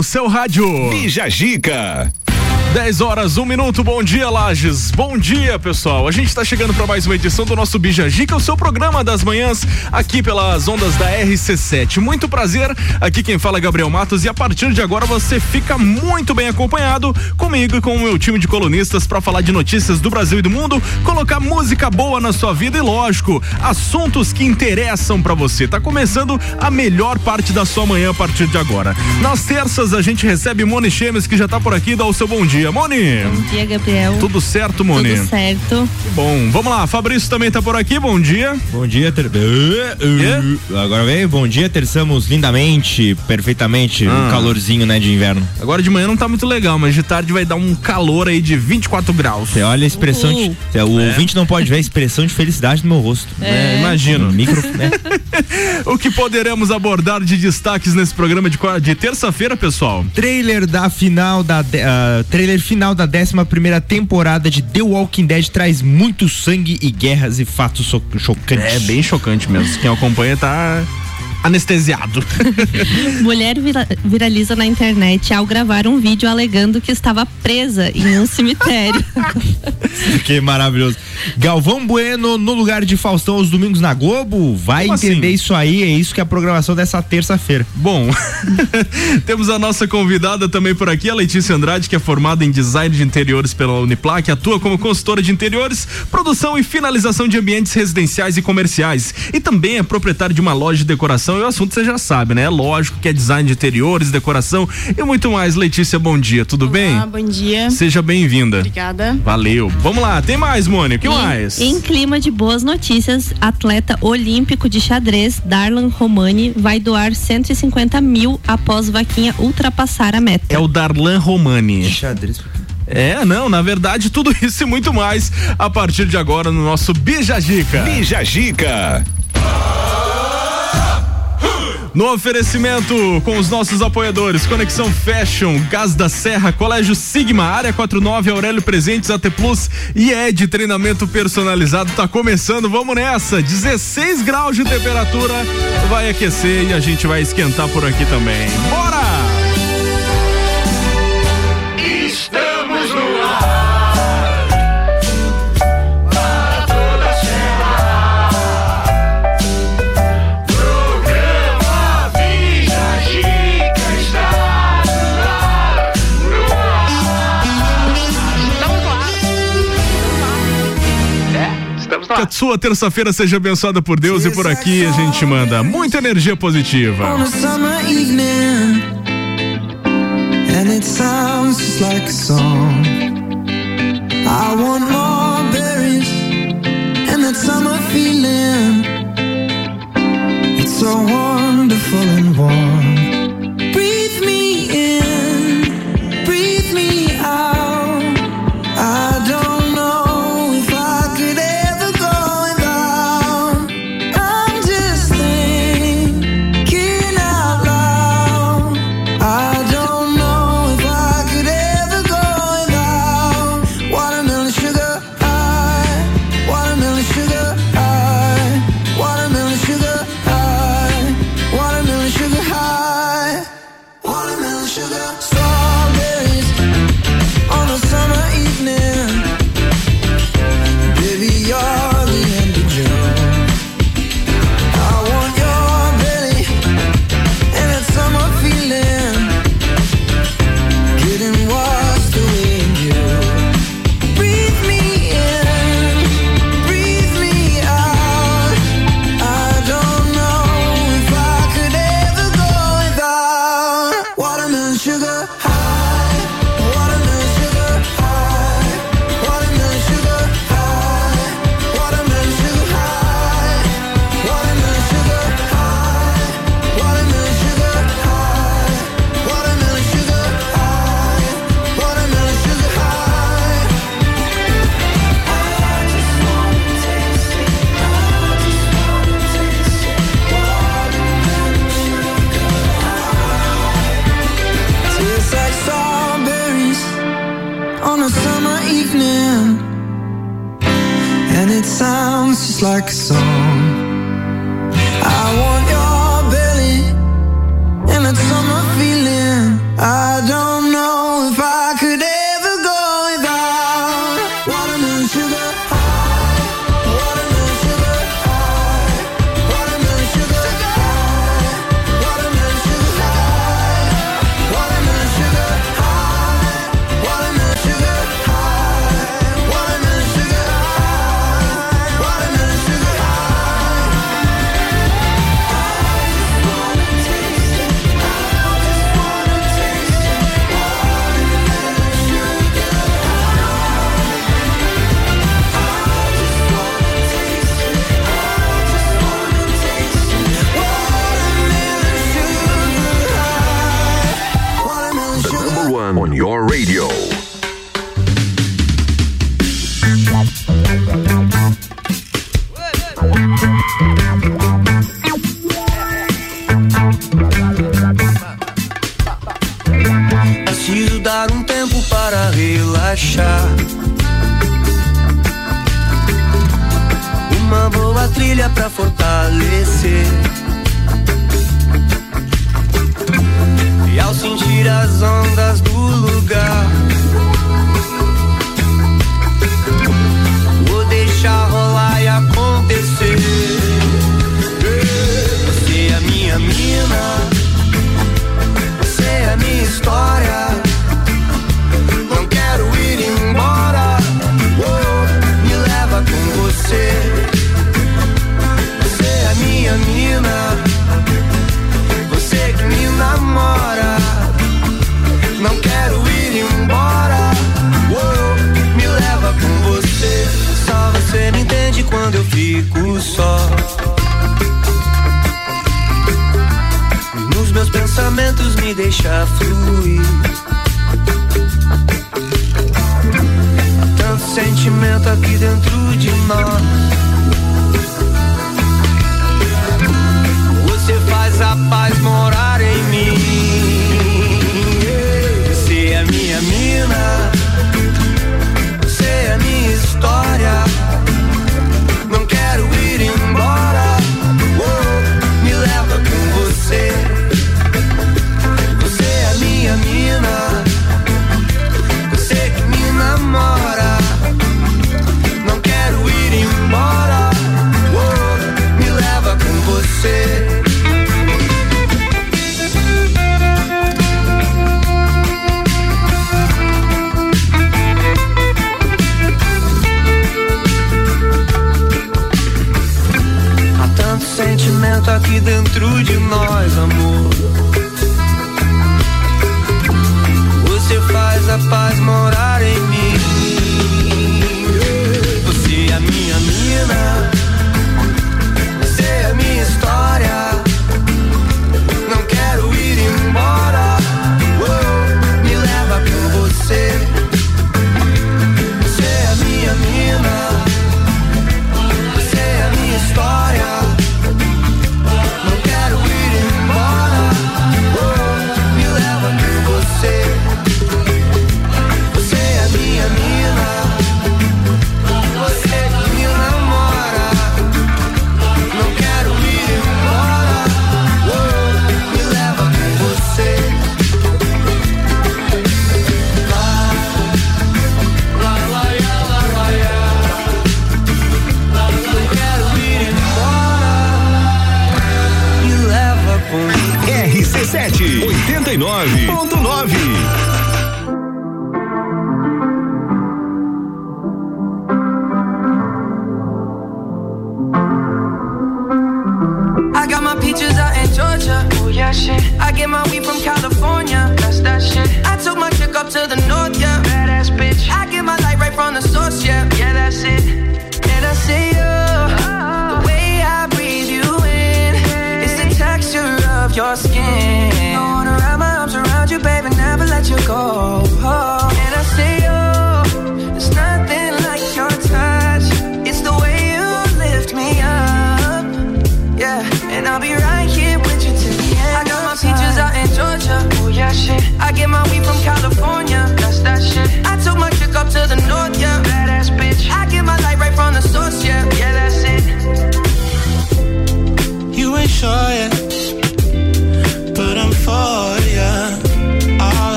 no seu rádio. Bija Gica. 10 horas, 1 um minuto, bom dia, Lages. Bom dia, pessoal. A gente está chegando para mais uma edição do nosso Bijagica, o seu programa das manhãs, aqui pelas ondas da RC7. Muito prazer, aqui quem fala é Gabriel Matos e a partir de agora você fica muito bem acompanhado comigo e com o meu time de colunistas para falar de notícias do Brasil e do mundo, colocar música boa na sua vida e, lógico, assuntos que interessam para você. Tá começando a melhor parte da sua manhã a partir de agora. Nas terças a gente recebe Moni Chemes, que já tá por aqui, dá o seu bom dia dia, Moni. Bom dia, Gabriel. Tudo certo, Moni? Tudo certo. Que bom. Vamos lá, Fabrício também tá por aqui, bom dia. Bom dia, ter... Agora vem, bom dia, terçamos lindamente, perfeitamente, ah. um calorzinho, né, de inverno. Agora de manhã não tá muito legal, mas de tarde vai dar um calor aí de 24 graus. Você olha a expressão, de, o é. ouvinte não pode ver a expressão de felicidade no meu rosto. É, é imagino. Micro, né? o que poderemos abordar de destaques nesse programa de, de terça-feira, pessoal? Trailer da final da uh, trailer trailer final da 11 primeira temporada de The Walking Dead traz muito sangue e guerras e fatos chocantes. É bem chocante mesmo. Quem acompanha tá anestesiado. Mulher vira, viraliza na internet ao gravar um vídeo alegando que estava presa em um cemitério. que maravilhoso. Galvão Bueno no lugar de Faustão aos domingos na Globo? Vai Como entender assim? isso aí, é isso que é a programação dessa terça-feira. Bom, temos a nossa convidada também por aqui, a Letícia Andrade, que é formada em design de interiores pela Uniplac, atua como consultora de interiores, produção e finalização de ambientes residenciais e comerciais e também é proprietária de uma loja de decoração decoração e o assunto você já sabe, né? É lógico que é design de interiores, decoração e muito mais. Letícia, bom dia, tudo Olá, bem? bom dia. Seja bem-vinda. Obrigada. Valeu. Vamos lá, tem mais, Mônica, o que mais? Em clima de boas notícias, atleta olímpico de xadrez, Darlan Romani, vai doar 150 mil após vaquinha ultrapassar a meta. É o Darlan Romani. Xadrez, é, não, na verdade, tudo isso e muito mais a partir de agora no nosso Bija Gica. Bija Gica. No oferecimento com os nossos apoiadores, Conexão Fashion, Gás da Serra, Colégio Sigma, Área 49, Aurélio Presentes, AT Plus e Ed Treinamento Personalizado. Tá começando, vamos nessa. 16 graus de temperatura, vai aquecer e a gente vai esquentar por aqui também. Bora! Que a sua terça-feira seja abençoada por Deus e por aqui a gente manda muita energia positiva. And it sounds just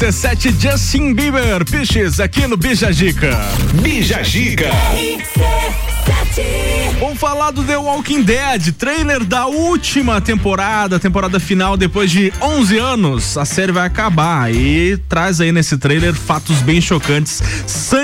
RC7 Justin Bieber, Piches, aqui no Bija Gica. Bija Gica. Vamos falar do The Walking Dead, trailer da última temporada, temporada final, depois de 11 anos, a série vai acabar e traz aí nesse trailer fatos bem chocantes,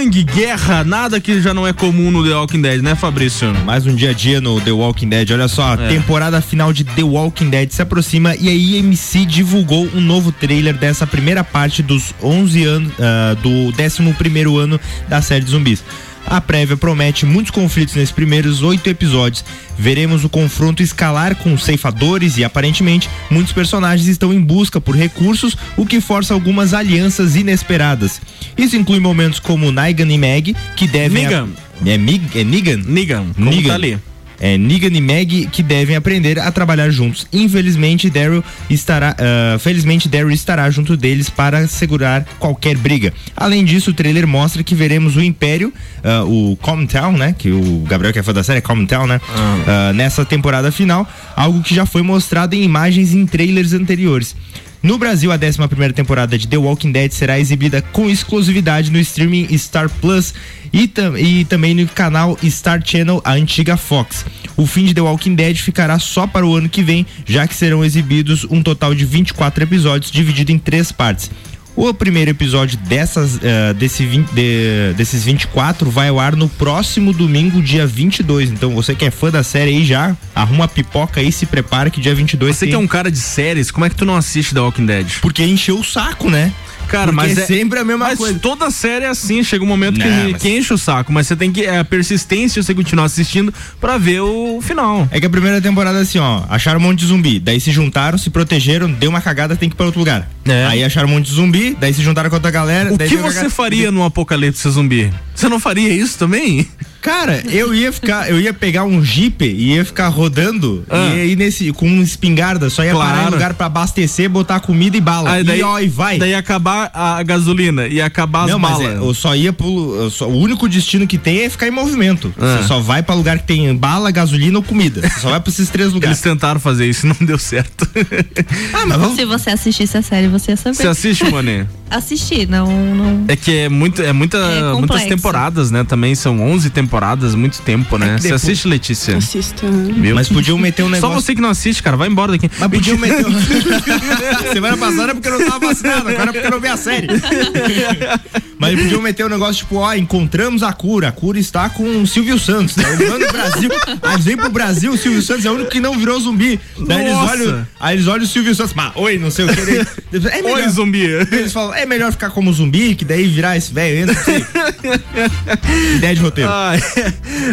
sangue, guerra, nada que já não é comum no The Walking Dead, né Fabrício? Mais um dia a dia no The Walking Dead. Olha só, a temporada final de The Walking Dead se aproxima e a IMC divulgou um novo trailer dessa primeira parte dos 11 anos, ah, do 11 primeiro ano da série de zumbis. A prévia promete muitos conflitos nesses primeiros oito episódios. Veremos o confronto escalar com os ceifadores e, aparentemente, muitos personagens estão em busca por recursos, o que força algumas alianças inesperadas. Isso inclui momentos como Negan e Meg, que devem. Negan. É, Mig... é Negan? Negan, como Negan. tá ali. É, Negan e Meg que devem aprender a trabalhar juntos. Infelizmente, Daryl estará, ah, felizmente Daryl estará junto deles para segurar qualquer briga. Além disso, o trailer mostra que veremos o Império, ah, o Comtown, né? Que o Gabriel que é fã da série, é Comtown, né? Ah, nessa temporada final, algo que já foi mostrado em imagens em trailers anteriores. No Brasil, a 11 primeira temporada de The Walking Dead será exibida com exclusividade no streaming Star Plus e, tam- e também no canal Star Channel, a antiga Fox. O fim de The Walking Dead ficará só para o ano que vem, já que serão exibidos um total de 24 episódios dividido em três partes. O primeiro episódio dessas, eh, desse 20 de- desses 24 vai ao ar no próximo domingo, dia 22. Então você que é fã da série aí já, arruma a pipoca aí, se prepara que dia 22 Você tem... que é um cara de séries, como é que tu não assiste The Walking Dead? Porque encheu o saco, né? Cara, Porque mas é sempre a mesma mas coisa. toda série é assim, chega um momento que, Não, mas- que enche o saco, mas você tem que é a persistência você continuar assistindo pra ver o final. É que a primeira temporada assim, ó, acharam um monte de zumbi, daí se juntaram, se protegeram, deu uma cagada, tem que ir pra outro lugar. É. Aí acharam um monte de zumbi, daí se juntaram com outra galera. O daí que você cagada. faria num apocalipse zumbi? Você não faria isso também? Cara, eu ia ficar, eu ia pegar um jeep e ia ficar rodando Ah. e ir nesse com uma espingarda, só ia parar em Claro. lugar pra abastecer, botar comida e bala. Aí e ó, e vai. Daí ia acabar a gasolina, ia acabar Não, as mas balas. é, eu só ia pro. só- o único destino que tem é ficar em movimento. Ah. Você só vai pra lugar que tem bala, gasolina ou comida. Você só vai pra esses três Eles lugares. tentaram fazer isso, não deu certo. Ah, mas vamos. Se você assistisse a série, você ia saber. Você assiste, Mané? Assistir, não, não. É que é muito, é muita, É muitas temporadas, né? Também são 11 temporadas, muito tempo, né? que Você depois- assiste, Letícia? Assisto. Viu? Mas podiam meter um Só negócio. você que não assiste, cara, vai embora daqui. Mas podiam meter um... Semana passada é porque eu não tava vacinado, agora é porque eu não vi a série. Mas podiam meter um negócio tipo, ó, encontramos a cura. A cura está com o Silvio Santos. Tá no Brasil. Aí vêm pro Brasil, o Silvio Santos é o único que não virou zumbi. Daí eles olham, aí eles olham o Silvio Santos, mas, oi, não sei o que. Daí- É melhor, Oi, zumbi. Eles falam, é melhor ficar como zumbi, que daí virar esse velho sei. Ideia de roteiro.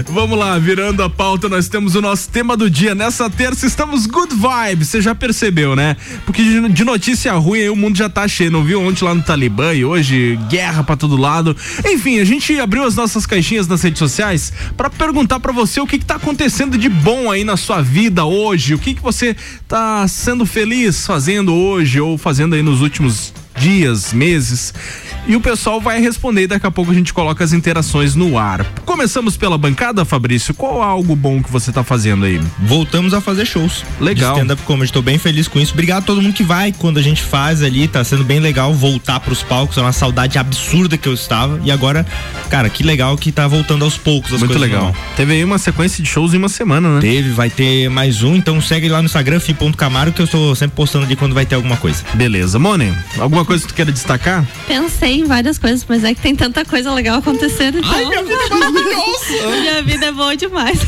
Vamos lá, virando a pauta, nós temos o nosso tema do dia. Nessa terça estamos good vibes, você já percebeu, né? Porque de, notícia ruim aí o mundo já tá cheio, não viu ontem lá no Talibã e hoje guerra pra todo lado. Enfim, a gente abriu as nossas caixinhas nas redes sociais pra perguntar pra você o que que tá acontecendo de bom aí na sua vida hoje, o que que você tá sendo feliz fazendo hoje ou fazendo aí nos últimos dias, meses. E o pessoal vai responder e daqui a pouco a gente coloca as interações no ar. Começamos pela bancada, Fabrício. Qual algo bom que você tá fazendo aí? Voltamos a fazer shows. Legal. De stand-up comedy. Tô bem feliz com isso. Obrigado a todo mundo que vai quando a gente faz ali. Tá sendo bem legal voltar pros palcos. É uma saudade absurda que eu estava. E agora, cara, que legal que tá voltando aos poucos as Muito coisas legal. normal. Teve aí uma sequência de shows em uma semana, né? Teve, vai ter mais um, então segue lá no Instagram, fi.camaro, que eu estou sempre postando ali quando vai ter alguma coisa. Beleza. Mone, alguma coisa que tu queira destacar? Pensei em várias coisas, mas é que tem tanta coisa legal acontecendo. Então... Ai, minha vida é maravilhosa! minha vida é boa demais.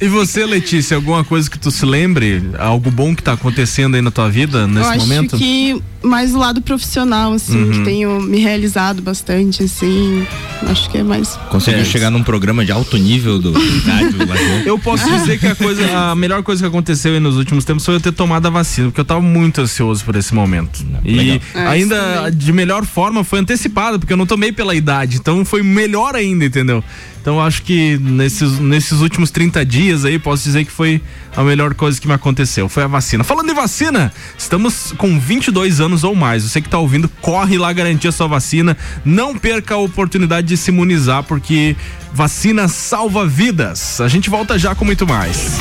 E você, Letícia, alguma coisa que tu se lembre? Algo bom que tá acontecendo aí na tua vida nesse eu acho momento? que mais o lado profissional, assim, Uhum. que tenho me realizado bastante, assim. Acho que é mais. Conseguiu É. chegar num programa de alto nível do rádio. Eu posso dizer que a coisa, a melhor coisa que aconteceu aí nos últimos tempos foi eu ter tomado a vacina, porque eu tava muito ansioso por esse momento. E legal. É, ainda também. de melhor forma foi antecipado, porque eu não tomei pela idade, então foi melhor ainda, entendeu? Então acho que nesses, nesses últimos 30 dias aí, posso dizer que foi a melhor coisa que me aconteceu, foi a vacina. Falando em vacina, estamos com 22 anos ou mais. Você que tá ouvindo, corre lá garantir a sua vacina. Não perca a oportunidade de se imunizar, porque vacina salva vidas. A gente volta já com muito mais.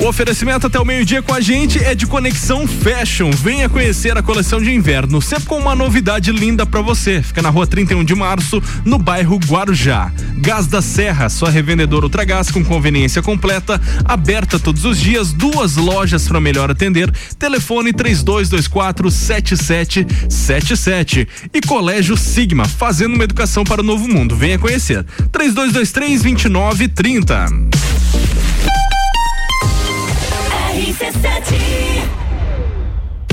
O oferecimento até o meio-dia com a gente é de Conexão Fashion. Venha conhecer a coleção de inverno, sempre com uma novidade linda pra você. Fica na rua 31 de março, no bairro Guarujá. Gás da Serra, sua revendedora Ultragás com conveniência completa, aberta todos os dias, duas lojas para melhor atender. Telefone 3224 7777. E Colégio Sigma, fazendo uma educação para o novo mundo. Venha conhecer. 3223 2930. RC7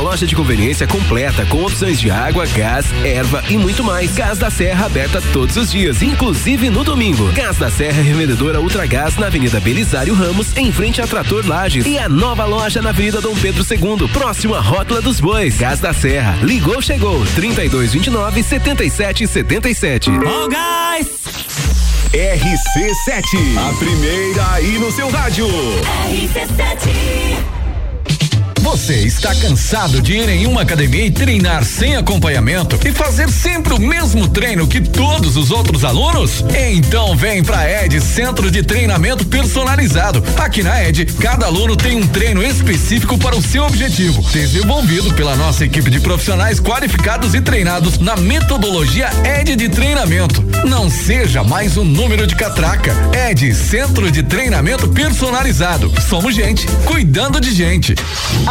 loja de conveniência completa com opções de água, gás, erva e muito mais. Gás da Serra aberta todos os dias, inclusive no domingo. Gás da Serra, revendedora Ultragás na Avenida Belisário Ramos, em frente a Trator Lages e a nova loja na Avenida Dom Pedro II, próximo à Rótula dos Bois. Gás da Serra, ligou, chegou, 3229 7777. RC7, a primeira aí no seu rádio. Você está cansado de ir em uma academia e treinar sem acompanhamento e fazer sempre o mesmo treino que todos os outros alunos? Então vem pra Ed Centro de Treinamento Personalizado. Aqui na Ed, cada aluno tem um treino específico para o seu objetivo, desenvolvido pela nossa equipe de profissionais qualificados e treinados na metodologia Ed de treinamento. Não seja mais um número de catraca. Ed Centro de Treinamento Personalizado. Somos gente cuidando de gente.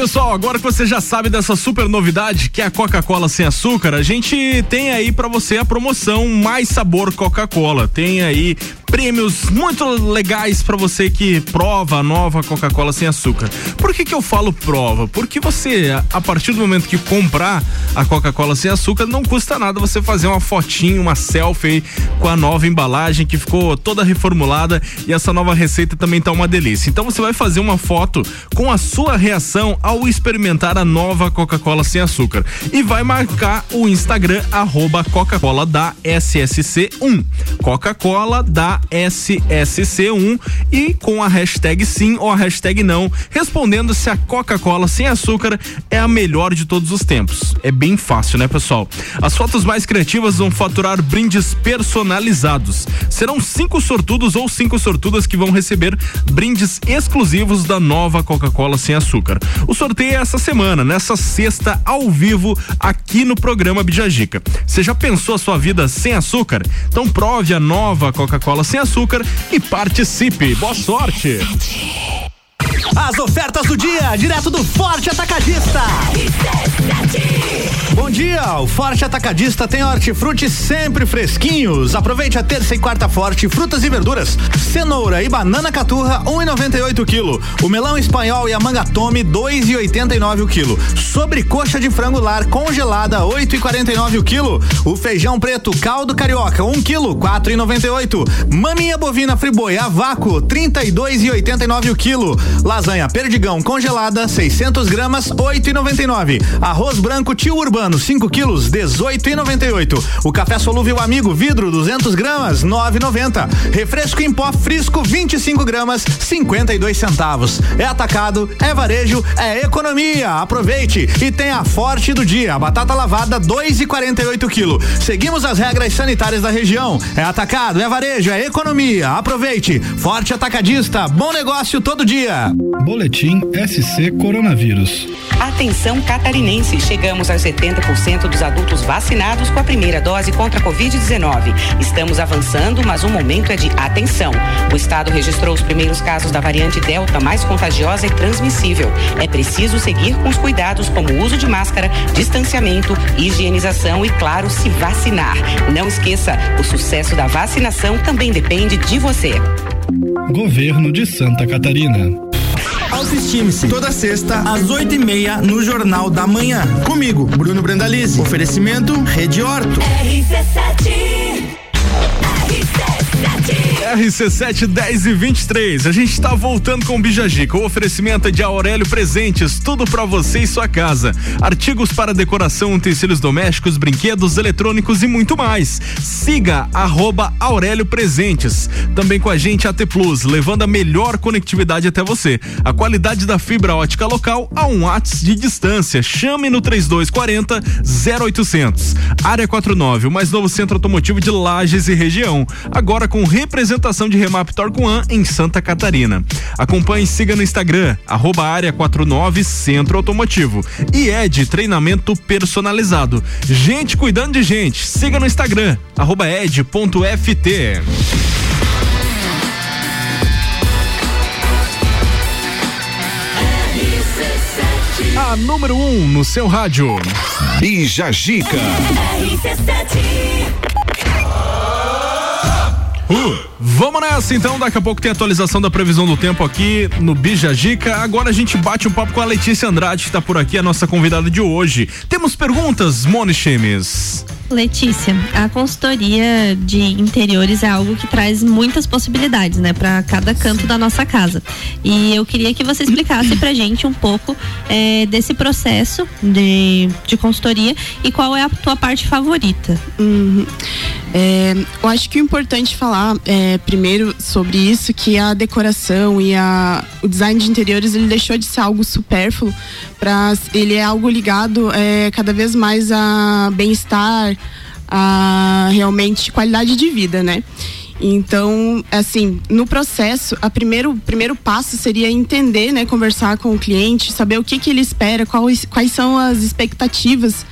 Pessoal, agora que você já sabe dessa super novidade que é a Coca-Cola sem açúcar, a gente tem aí pra você a promoção Mais Sabor Coca-Cola. Tem aí prêmios muito legais pra você que prova a nova Coca-Cola sem açúcar. Por que que eu falo prova? Porque você, a- partir do momento que comprar a Coca-Cola sem açúcar, não custa nada você fazer uma fotinho, uma selfie com a nova embalagem que ficou toda reformulada e essa nova receita também tá uma delícia. Então você vai fazer uma foto com a sua reação ao experimentar a nova Coca-Cola sem açúcar e vai marcar o Instagram arroba Coca-Cola da SSC1. Coca-Cola da ASSC1 e com a hashtag sim ou a hashtag não, respondendo se a Coca-Cola sem açúcar é a melhor de todos os tempos. É bem fácil, né, pessoal? As fotos mais criativas vão faturar brindes personalizados. Serão cinco sortudos ou cinco sortudas que vão receber brindes exclusivos da nova Coca-Cola sem açúcar. O sorteio é essa semana, nessa sexta, ao vivo, aqui no programa Bijagica. Você já pensou a sua vida sem açúcar? Então prove a nova Coca-Cola sem açúcar e participe. Boa sorte! As ofertas do dia, direto do Forte Atacadista. Bom dia, o Forte Atacadista tem hortifruti sempre fresquinhos. Aproveite a terça e quarta forte, frutas e verduras. Cenoura e banana caturra, 1,98 um quilo. O melão espanhol e a manga tome, 2,89 o quilo. Sobrecoxa de frango lar congelada, 8,49 o quilo. O feijão preto caldo carioca, 1 um quilo, 4,98. Maminha bovina friboi a vácuo, 32,89 o quilo. Lasanha perdigão congelada, 600 gramas, 8,99. Arroz branco tio urbano, 5 quilos, 18,98. O café solúvel amigo vidro, 200 gramas, 9,90. Refresco em pó frisco, 25 gramas, 52 centavos. É atacado, é varejo, é economia. Aproveite e tem a forte do dia. Batata lavada, 2,48 quilo. Seguimos as regras sanitárias da região. É atacado, é varejo, é economia. Aproveite. Forte atacadista, bom negócio todo dia. Boletim SC Coronavírus. Atenção catarinense, chegamos aos 70% dos adultos vacinados com a primeira dose contra a Covid-19. Estamos avançando, mas o momento é de atenção. O estado registrou os primeiros casos da variante Delta mais contagiosa e transmissível. É preciso seguir com os cuidados como uso de máscara, distanciamento, higienização e, claro, se vacinar. Não esqueça, o sucesso da vacinação também depende de você. Governo de Santa Catarina. Autoestime-se. Toda sexta, às oito e meia, no Jornal da Manhã. Comigo, Bruno Brandalize. Oferecimento Rede Horto. RC7 RC7 10 e 23. A gente está voltando com o Bijagica. O oferecimento é de Aurélio Presentes, tudo para você e sua casa. Artigos para decoração, utensílios domésticos, brinquedos, eletrônicos e muito mais. Siga arroba Aurélio Presentes. Também com a gente AT Plus, levando a melhor conectividade até você. A qualidade da fibra ótica local a um watts de distância. Chame no 3240 0800. Área 49, o mais novo centro automotivo de Lages e região. Agora com representação apresentação de Remap Torquan em Santa Catarina. Acompanhe e siga no Instagram, arroba área 49 Centro Automotivo. E é de treinamento personalizado. Gente cuidando de gente. Siga no Instagram, arroba ed.ft. A número 1 um no seu rádio. Bija Gica. Uh, vamos nessa então, daqui a pouco tem atualização da previsão do tempo aqui no Bija Gica. Agora a gente bate um papo com a Letícia Andrade, que está por aqui, a nossa convidada de hoje. Temos perguntas, Moni Chemes? Letícia, a consultoria de interiores é algo que traz muitas possibilidades, né, para cada canto da nossa casa. E eu queria que você explicasse pra gente um pouco é, desse processo de, de consultoria e qual é a tua parte favorita. Uhum. É, eu acho que o importante falar é, primeiro sobre isso, que a decoração e a, o design de interiores ele deixou de ser algo supérfluo para ele é algo ligado é, cada vez mais a bem-estar, a realmente qualidade de vida, né? Então, assim, no processo, a primeiro, o primeiro passo seria entender, né, conversar com o cliente, saber o que, que ele espera, quais, quais são as expectativas,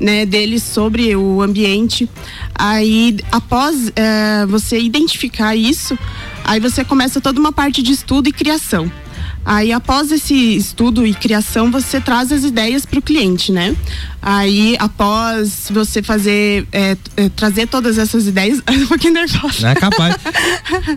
né, dele sobre o ambiente. Aí, após é, você identificar isso, aí você começa toda uma parte de estudo e criação. Aí, após esse estudo e criação, você traz as ideias para o cliente, né? Aí, após você fazer, é, é, trazer todas essas ideias, um pouquinho nervosa. É capaz.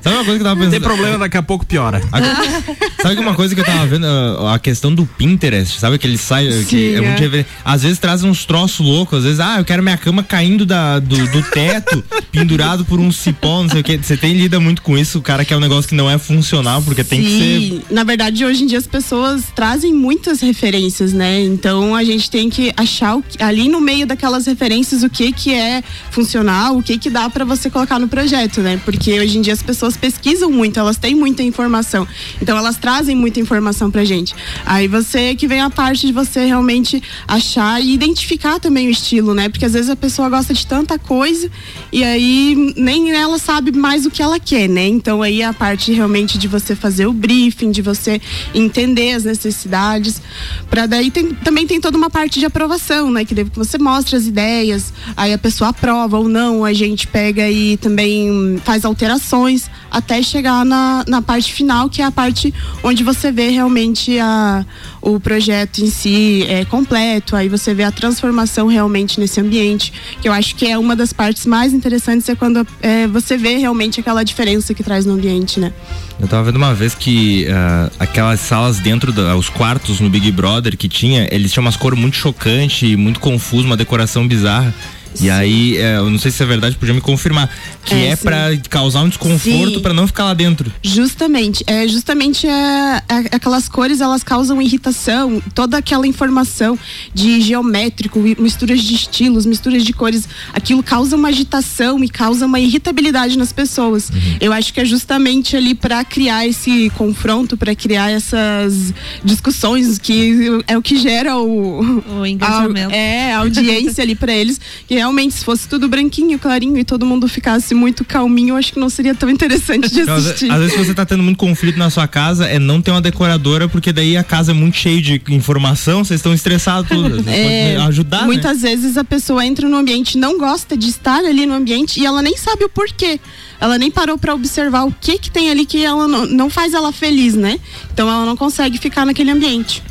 Sabe uma coisa que eu tava pensando? Tem problema, daqui a pouco piora. A, sabe uma coisa que eu tava vendo? A questão do Pinterest, sabe? Que ele sai. Sim, que é, é. muito Às vezes traz uns troços loucos, às vezes, ah, eu quero minha cama caindo da, do, do teto, pendurado por um cipó, não sei o que. Você tem lida muito com isso, o cara quer um negócio que não é funcional, porque tem que Sim, ser. na verdade, hoje em dia as pessoas trazem muitas referências, né? Então a gente tem que achar o ali no meio daquelas referências o que que é funcional, o que que dá para você colocar no projeto, né? Porque hoje em dia as pessoas pesquisam muito, elas têm muita informação. Então elas trazem muita informação pra gente. Aí você que vem a parte de você realmente achar e identificar também o estilo, né? Porque às vezes a pessoa gosta de tanta coisa e aí nem ela sabe mais o que ela quer, né? Então aí a parte realmente de você fazer o briefing, de você entender as necessidades, para daí tem- também tem toda uma parte de aprovação, né? Que você mostra as ideias, aí a pessoa aprova ou não, a gente pega e também faz alterações até chegar na, na parte final, que é a parte onde você vê realmente a, o projeto em si é, completo, aí você vê a transformação realmente nesse ambiente, que eu acho que é uma das partes mais interessantes, é quando é, você vê realmente aquela diferença que traz no ambiente, né? Eu tava vendo uma vez que ah, aquelas salas dentro dos quartos no Big Brother que tinha, eles tinham umas cores muito chocantes, muito confuso, uma decoração bizarra. E aí, eh, eu não sei se é verdade, podia me confirmar. Que É, é, pra causar um desconforto pra não ficar lá dentro. Justamente, é justamente é, é- aquelas cores elas causam irritação, toda aquela informação de geométrico, misturas de estilos, misturas de cores, aquilo causa uma agitação e causa uma irritabilidade nas pessoas. Eu acho que é justamente ali para criar esse confronto, para criar essas discussões que é o que gera o, O engajamento. a, é a audiência ali para eles, que realmente se fosse tudo branquinho, clarinho e todo mundo ficasse muito calminho, eu acho que não seria tão interessante de assistir. às vezes você tá tendo muito conflito na sua casa, é não ter uma decoradora, porque daí a casa é muito cheia de informação, vocês estão estressados tudo. Você É, ajudar, né? muitas vezes a pessoa entra no ambiente, não gosta de estar ali no ambiente e ela nem sabe o porquê. Ela nem parou pra observar o que que tem ali que ela não, não faz ela feliz, né? Então ela não consegue ficar naquele ambiente.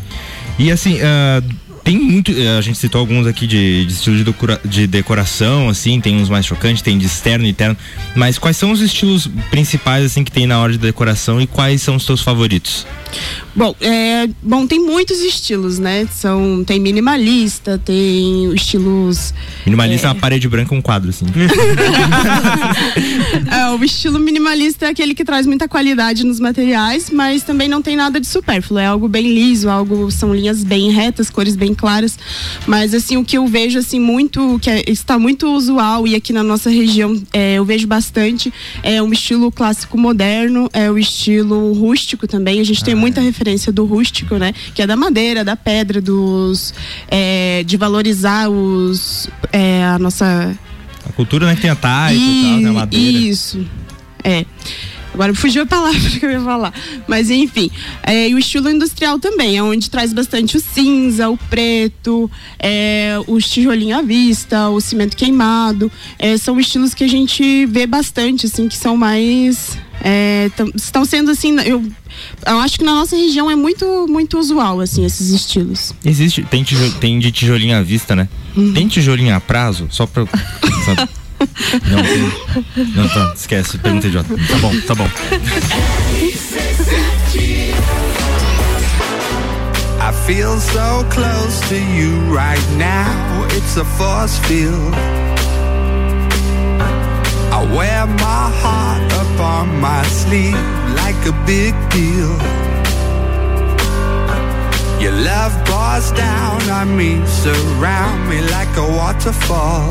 E assim, ah, tem muito. eh, A gente citou alguns aqui de, de estilo de, decora- de decoração, assim, tem uns mais chocantes, tem de externo e interno. Mas quais são os estilos principais, assim, que tem na hora de decoração e quais são os teus favoritos? Bom, é, bom, tem muitos estilos, né? São, tem minimalista, tem estilos. Minimalista é é, uma parede branca um quadro, assim. É, o estilo minimalista é aquele que traz muita qualidade nos materiais, mas também não tem nada de supérfluo. É algo bem liso, algo são linhas bem retas, cores bem claras. Mas assim, o que eu vejo assim muito, que é- está muito usual e aqui na nossa região é, eu vejo bastante, é um estilo clássico moderno, é o estilo rústico também. A gente tem muita referência do rústico, né? Que é da madeira, da pedra, dos é, de valorizar os é, a nossa A cultura, né, que tem a taipa e tal, tem a madeira. isso. É. Agora fugiu a palavra que eu ia falar. Mas enfim. É, e o estilo industrial também, é onde traz bastante o cinza, o preto, é, o tijolinho à vista, o cimento queimado. É, são estilos que a gente vê bastante, assim, que são mais. é, estão sendo assim. Eu, eu acho que na nossa região é muito, muito usual, assim, esses estilos. Existe, tem, tijo- tem de tijolinho à vista, né? Uhum. Tem tijolinho a prazo? Só pra. Não. Não, tá, esquece, pergunta idiota. Tá bom, tá bom. I feel so close to you right now. It's a force field. I wear my heart up on my sleeve like a big deal. Your love pours down on me, surround me like a waterfall.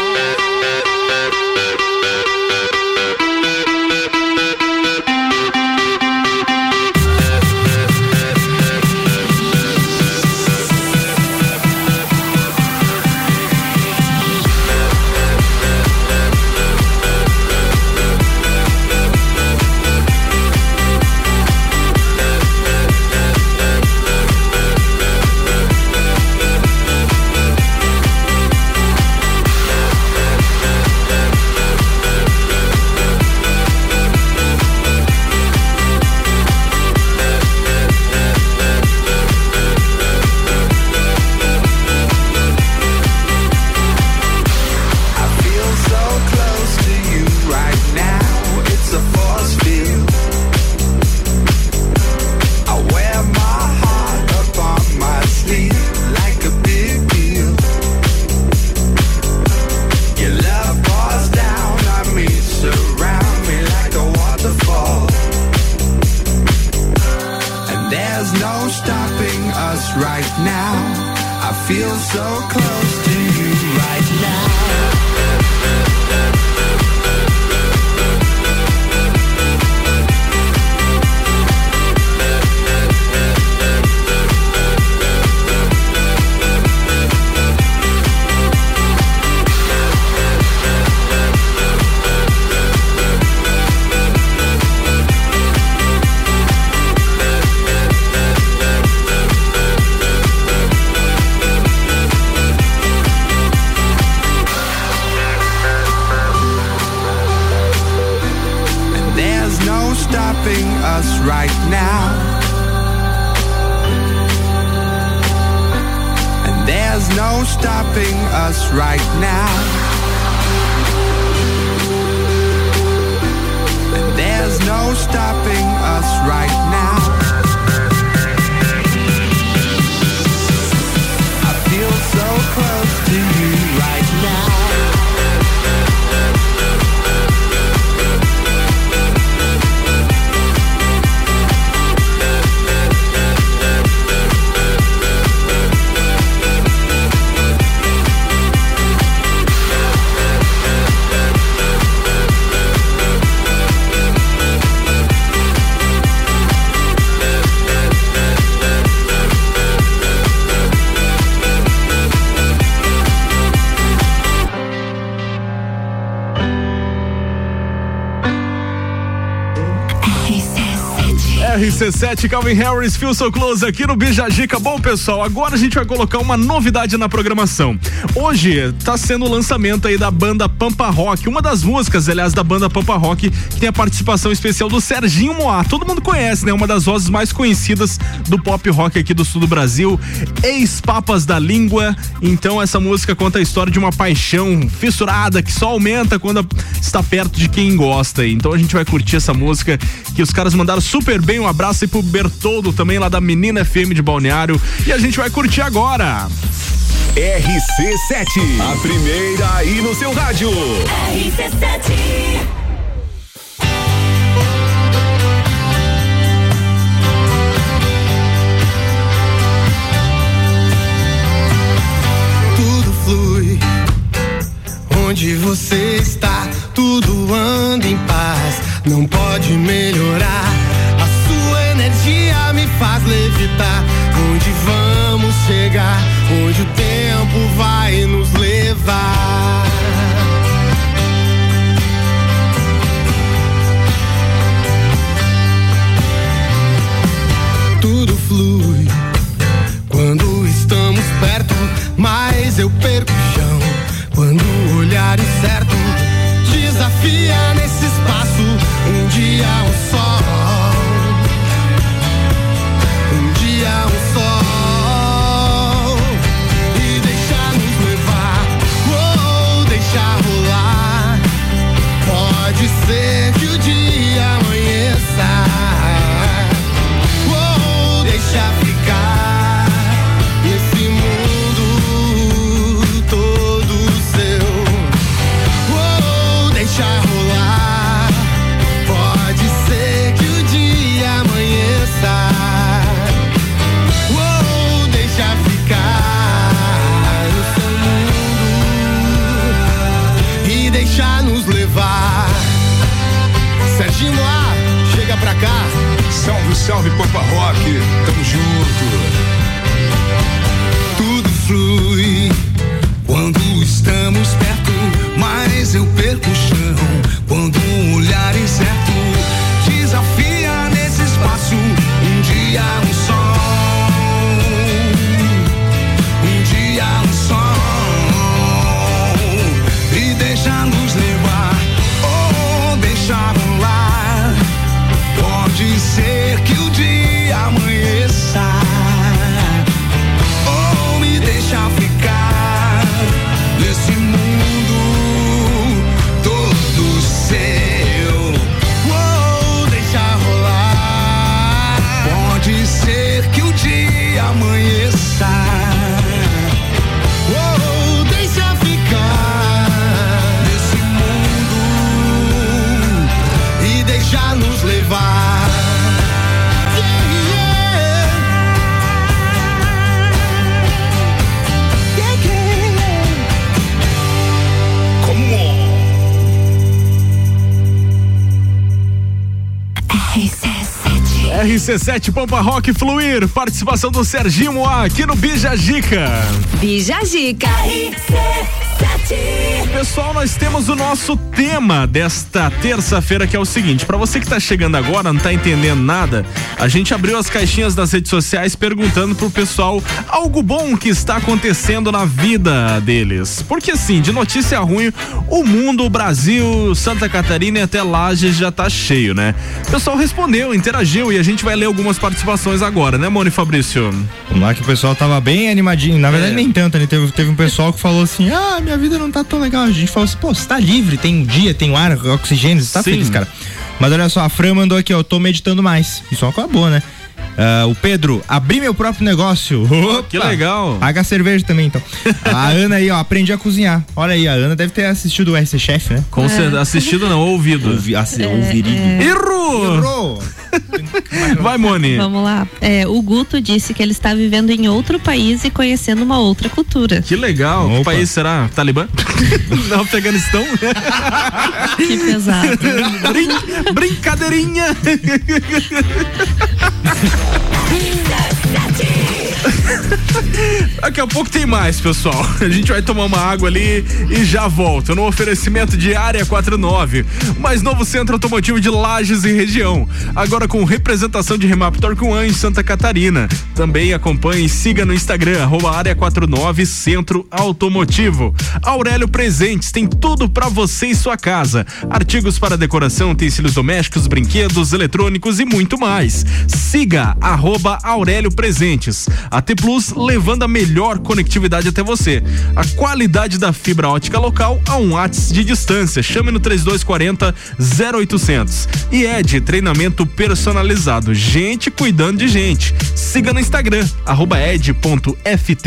RC7, Calvin Harris, Feel So Close aqui no Bijagica. Bom, pessoal, agora a gente vai colocar uma novidade na programação. Hoje tá sendo o lançamento aí da banda Pampa Rock, uma das músicas, aliás, da banda Pampa Rock, que tem a participação especial do Serginho Moá. Todo mundo conhece, né? Uma das vozes mais conhecidas do pop rock aqui do sul do Brasil. Ex-papas da língua. Então, essa música conta a história de uma paixão fissurada que só aumenta quando está perto de quem gosta. Então, a gente vai curtir essa música que os caras mandaram super bem. Um abraço aí pro Bertoldo também, lá da Menina FM de Balneário. E a gente vai curtir agora. RC7, a primeira aí no seu rádio. RC7 tudo flui. Onde você Não pode melhorar. RC7 Pampa Rock Fluir, participação do Serginho Moá aqui no Bija Gica. Bija Gica. Pessoal, nós temos o nosso tema desta terça-feira que é o seguinte: para você que tá chegando agora, não tá entendendo nada, a gente abriu as caixinhas das redes sociais perguntando pro pessoal algo bom que está acontecendo na vida deles. Porque assim, de notícia ruim, o mundo, o Brasil, Santa Catarina e até Lages já tá cheio, né? O pessoal respondeu, interagiu e a gente vai ler algumas participações agora, né, Moni Fabrício? Vamos lá que o pessoal tava bem animadinho. Na verdade, nem tanto, né? Teve, teve um pessoal que falou assim: ah, minha vida não tá tão legal. A gente falou assim, pô, você tá livre, tem dia, tem ar, oxigênio, você tá Sim. feliz, cara. Mas olha só, a Fran mandou aqui, ó, eu tô meditando mais. Isso é uma coisa boa, né? Ah, o Pedro, abri meu próprio negócio. Opa! que legal. Paga cerveja também, então. A Ana aí, ó, aprendi a cozinhar. Olha aí, a Ana deve ter assistido o RC Chef, né? Com cer- assistido não, ouvido. Ouvi, assi- ouviria. Errou! Errou! Vai, Moni. Vamos lá. É, o Guto disse que ele está vivendo em outro país e conhecendo uma outra cultura. Que legal. Que país será? Talibã? Não, Afeganistão? Que pesado. Brin- brincadeirinha. Daqui a pouco tem mais, pessoal. A gente vai tomar uma água ali e já volta. No oferecimento de Área 49, o mais novo centro automotivo de Lages e região. Agora com representação de Remap Torquan em Santa Catarina. Também acompanhe e siga no Instagram, arroba Área 49 Centro Automotivo. Aurélio Presentes tem tudo pra você e sua casa. Artigos para decoração, utensílios domésticos, brinquedos, eletrônicos e muito mais. Siga arroba Aurélio Presentes. A Plus levando a melhor conectividade até você. A qualidade da fibra ótica local a um watts de distância. Chame no 3240 0800. E Ed, treinamento personalizado. Gente cuidando de gente. Siga no Instagram, arroba ed.ft.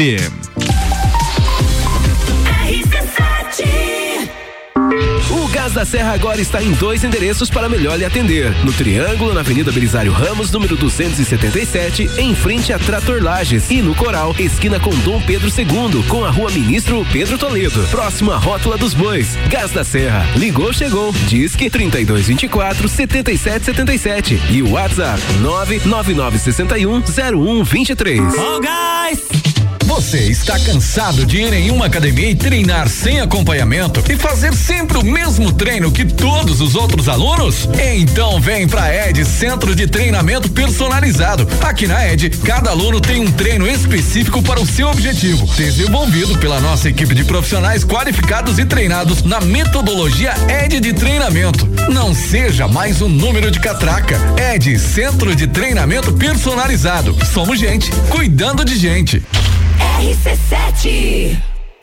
O Gás da Serra agora está em dois endereços para melhor lhe atender. No Triângulo, na Avenida Belisário Ramos, número 277, em frente a Trator Lages. E no Coral, esquina com Dom Pedro II, com a rua Ministro Pedro Toledo. Próximo à Rótula dos Bois. Gás da Serra. Ligou, chegou. Disque 3224 7777. E o WhatsApp 99961 0123. Ó, gás! Você está cansado de ir em uma academia e treinar sem acompanhamento e fazer sempre o mesmo treino que todos os outros alunos? Então vem pra Ed Centro de Treinamento Personalizado. Aqui na Ed, cada aluno tem um treino específico para o seu objetivo, desenvolvido pela nossa equipe de profissionais qualificados e treinados na metodologia Ed de treinamento. Não seja mais um número de catraca. Ed Centro de Treinamento Personalizado. Somos gente cuidando de gente. RC7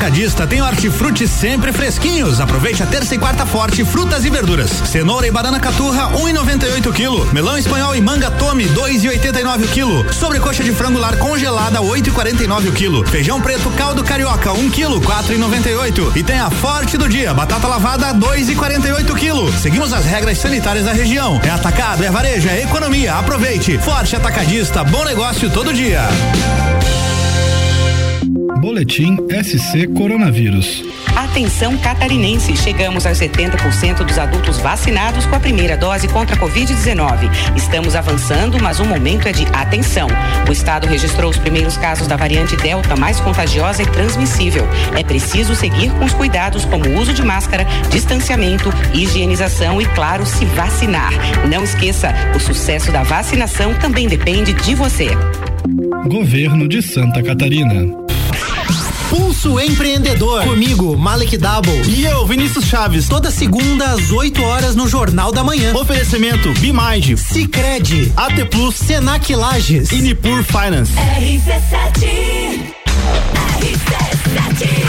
Atacadista tem hortifruti sempre fresquinhos. Aproveite a terça e quarta forte frutas e verduras. Cenoura e banana caturra 1,98 kg. Melão espanhol e manga tome 2,89 kg. Sobrecoxa de frango lar congelada 8,49 kg. Feijão preto caldo carioca 1 kg 4,98. E tem a forte do dia batata lavada 2,48 kg. Seguimos as regras sanitárias da região. É atacado, é varejo, é economia. Aproveite. Forte Atacadista, bom negócio todo dia. Boletim SC Coronavírus. Atenção catarinense, chegamos aos 70% dos adultos vacinados com a primeira dose contra a Covid-19. Estamos avançando, mas o momento é de atenção. O estado registrou os primeiros casos da variante Delta mais contagiosa e transmissível. É preciso seguir com os cuidados como o uso de máscara, distanciamento, higienização e, claro, se vacinar. Não esqueça, o sucesso da vacinação também depende de você. Governo de Santa Catarina. Pulso Empreendedor. Comigo, Malek Double. E eu, Vinícius Chaves. Toda segunda às 8 horas no Jornal da Manhã. Oferecimento Bimind, Cicred, AT Plus, Senac Lages e Nipur Finance. RC7 RC7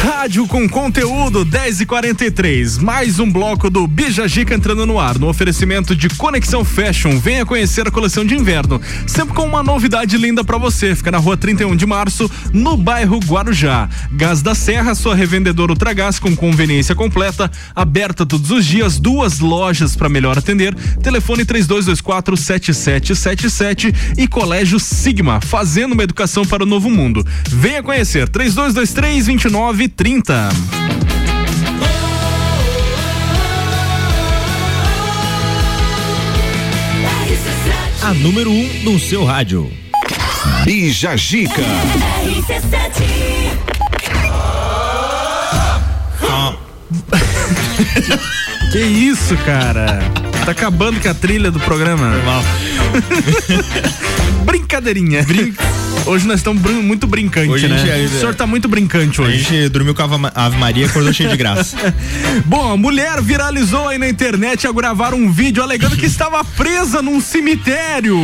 Rádio com conteúdo 10 e 43 Mais um bloco do Bija Gica entrando no ar. No oferecimento de Conexão Fashion. Venha conhecer a coleção de inverno. Sempre com uma novidade linda pra você. Fica na rua 31 de março, no bairro Guarujá. Gás da Serra, sua revendedora Ultragás com conveniência completa. Aberta todos os dias, duas lojas para melhor atender. Telefone 3224 7777 e Colégio Sigma, fazendo uma educação para o novo mundo. Venha conhecer 3223 2930. A número 1 um no seu rádio. Bija Gica. Que isso, cara? Tá acabando com a trilha do programa. Brincadeirinha. Hoje nós estamos brin- muito brincante, Hoje a né? gente é- o senhor tá muito brincante A hoje. gente dormiu com a Ave- Ave Maria e acordou cheio de graça. Bom, a mulher viralizou aí na internet ao gravar um vídeo alegando que estava presa num cemitério.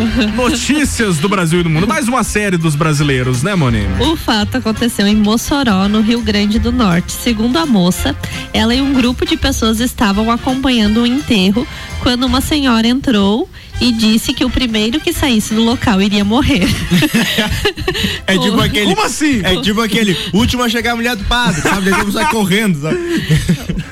Notícias do Brasil e do mundo. Mais uma série dos brasileiros, né, Moni? O fato aconteceu em Mossoró, no Rio Grande do Norte. Segundo a moça, ela e um grupo de pessoas estavam acompanhando o enterro quando uma senhora entrou e disse que o primeiro que saísse do local iria morrer. É tipo Como- aquele. Como assim? É tipo aquele último a chegar a mulher do padre, sabe? Vamos sair correndo, sabe?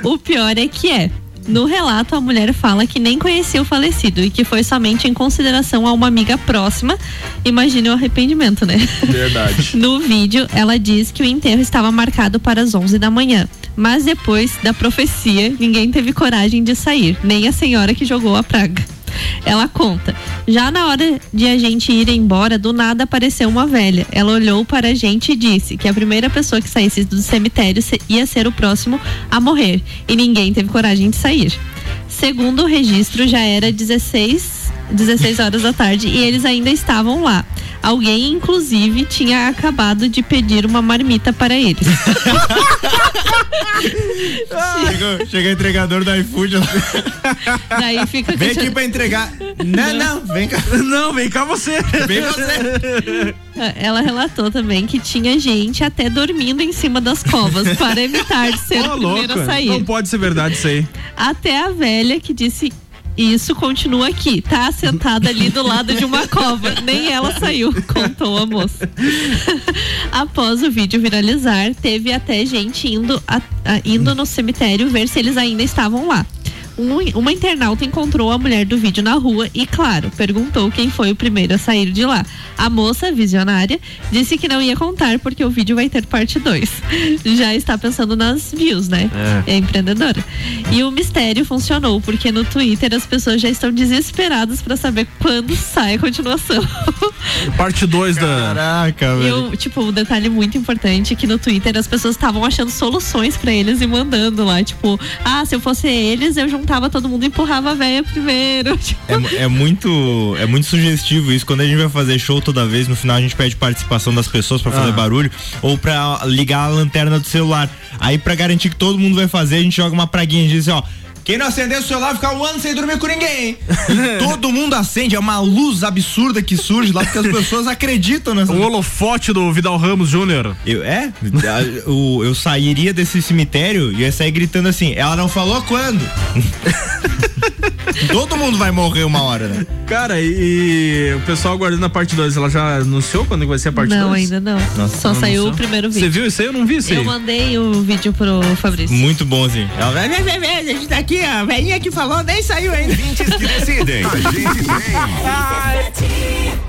O pior é que é. No relato, a mulher fala que nem conhecia o falecido e que foi somente em consideração a uma amiga próxima. Imagine o arrependimento, né? Verdade. No vídeo, ela diz que o enterro estava marcado para as 11 da manhã. Mas depois da profecia, ninguém teve coragem de sair, nem a senhora que jogou a praga. Ela conta: já na hora de a gente ir embora, do nada apareceu uma velha. Ela olhou para a gente e disse que a primeira pessoa que saísse do cemitério ia ser o próximo a morrer. E ninguém teve coragem de sair. Segundo o registro, já era 16, 16 horas da tarde e eles ainda estavam lá. Alguém, inclusive, tinha acabado de pedir uma marmita para eles. Chegou, chega o entregador do iFood. Daí fica Vem aqui pra entregar. Não, não, vem cá. Não, vem cá você. Vem você. Ela relatou também que tinha gente até dormindo em cima das covas para evitar de ser Ô, o primeiro louco. a sair. Não pode ser verdade isso aí. Até a velha que disse isso continua aqui, tá sentada ali do lado de uma cova. Nem ela saiu, contou a moça. Após o vídeo viralizar, teve até gente indo, a- a- indo no cemitério ver se eles ainda estavam lá. Um- uma internauta encontrou a mulher do vídeo na rua e, claro, perguntou quem foi o primeiro a sair de lá. A moça, visionária, disse que não ia contar porque o vídeo vai ter parte 2. Já está pensando nas views, né? É. é empreendedora. E o mistério funcionou, porque no Twitter as pessoas já estão desesperadas para saber quando sai a continuação. Parte 2 da. Caraca, E velho. o, tipo, um detalhe muito importante é que no Twitter as pessoas estavam achando soluções pra eles e mandando lá, tipo, ah, se eu fosse eles, eu juntava todo mundo e empurrava a véia primeiro. Tipo, É, é muito é muito sugestivo isso. Quando a gente vai fazer show toda vez, no final a gente pede participação das pessoas pra fazer Ah. barulho ou pra ligar a lanterna do celular. Aí pra garantir que todo mundo vai fazer, a gente joga uma praguinha e diz assim, ó. Quem não acender o celular fica um ano sem dormir com ninguém. Todo mundo acende, é uma luz absurda que surge lá porque as pessoas acreditam nessa. O holofote do Vidal Ramos Júnior. Eu, é? O- eu sairia desse cemitério e ia sair gritando assim, ela não falou quando. Todo mundo vai morrer uma hora, né? Cara, e, e o pessoal aguardando a parte 2, ela já anunciou quando vai ser a parte 2? Não, ainda não. Só não saiu anunciou? o primeiro vídeo. Você viu isso aí? Eu não vi isso aí. Eu mandei o vídeo pro Fabrício. Muito bom, assim. Ela vai, vai, vai, vai, a gente tá aqui, a velhinha que falou, nem saiu ainda. que decidem. A gente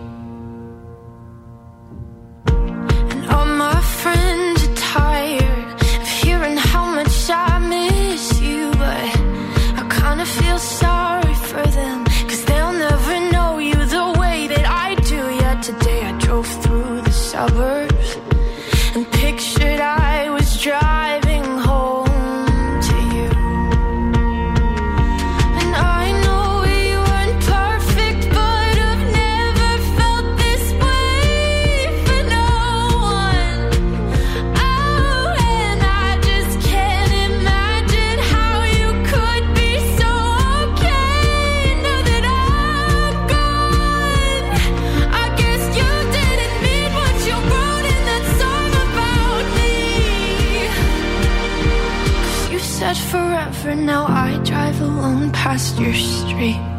Alone past your street.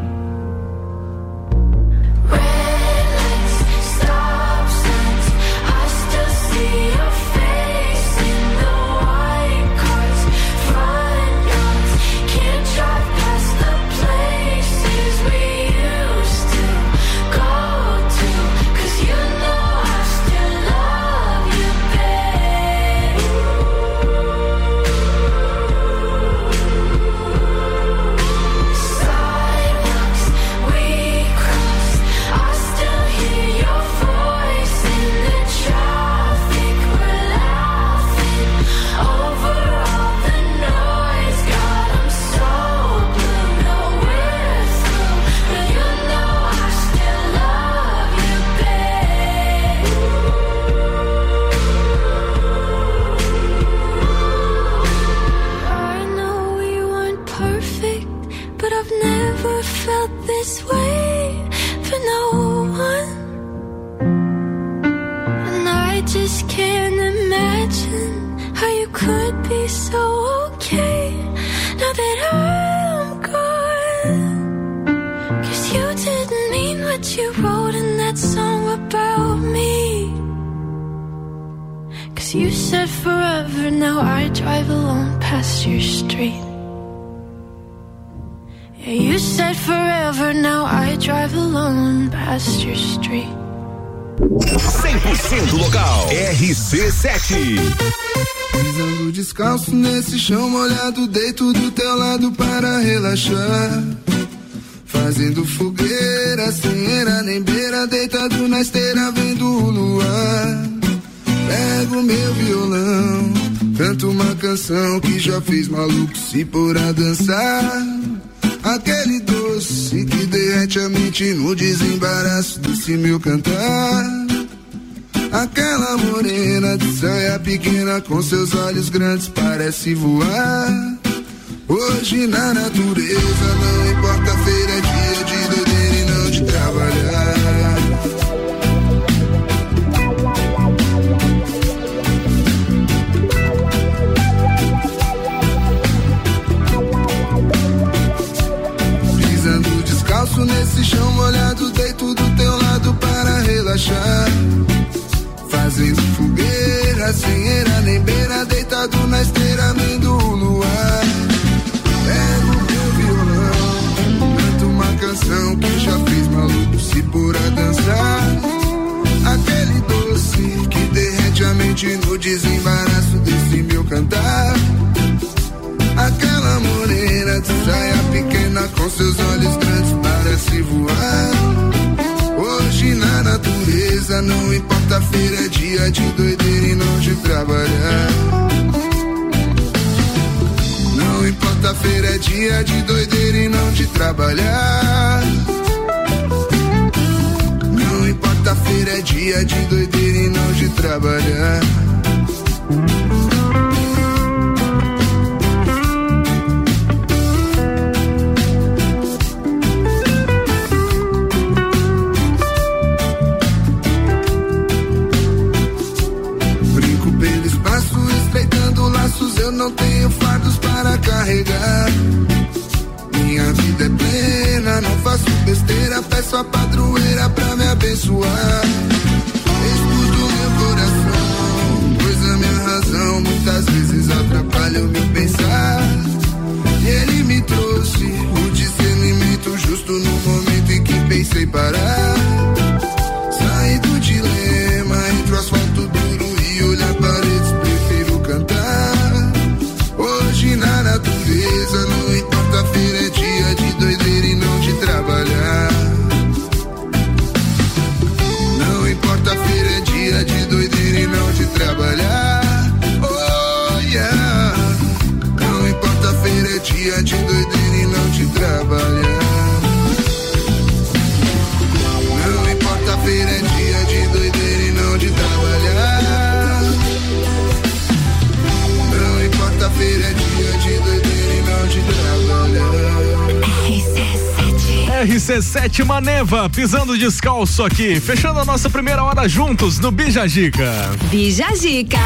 Now I drive alone past your street. Yeah, you said forever, now I drive alone past your street. 100% local. RC7. Pisando descalço nesse chão molhado, deito do teu lado para relaxar. Fazendo fogueira, sem era nem beira, deitado na esteira, vendo o luar. Pego meu violão, canto uma canção que já fez maluco se pôr a dançar. Aquele doce que derrete a mente no desembaraço desse meu cantar. Aquela morena de saia pequena com seus olhos grandes parece voar. Hoje na natureza não importa feira, nesse chão molhado, deito do teu lado para relaxar. Fazendo fogueira, sem era nem beira, deitado na esteira, vendo o luar. Pego meu violão, canto uma canção que já fez maluco se pôr a dançar. Aquele doce que derrete a mente no desembaraço desse meu cantar. Aquela morena de saia pequena com seus olhos grandes parece voar. Hoje na natureza não importa feira, é dia de doideira e não de trabalhar. Não importa feira, é dia de doideira e não de trabalhar. Não importa feira, é dia de doideira e não de trabalhar. Para carregar. Minha vida é plena, não faço besteira. Peço a padroeira pra me abençoar. Escuto meu coração, pois a minha razão muitas vezes atrapalha o meu pensar. Ele me trouxe o discernimento justo no momento em que pensei parar. RC7 Maneva, pisando descalço aqui, fechando a nossa primeira hora juntos no Bija Gica. Bija Gica.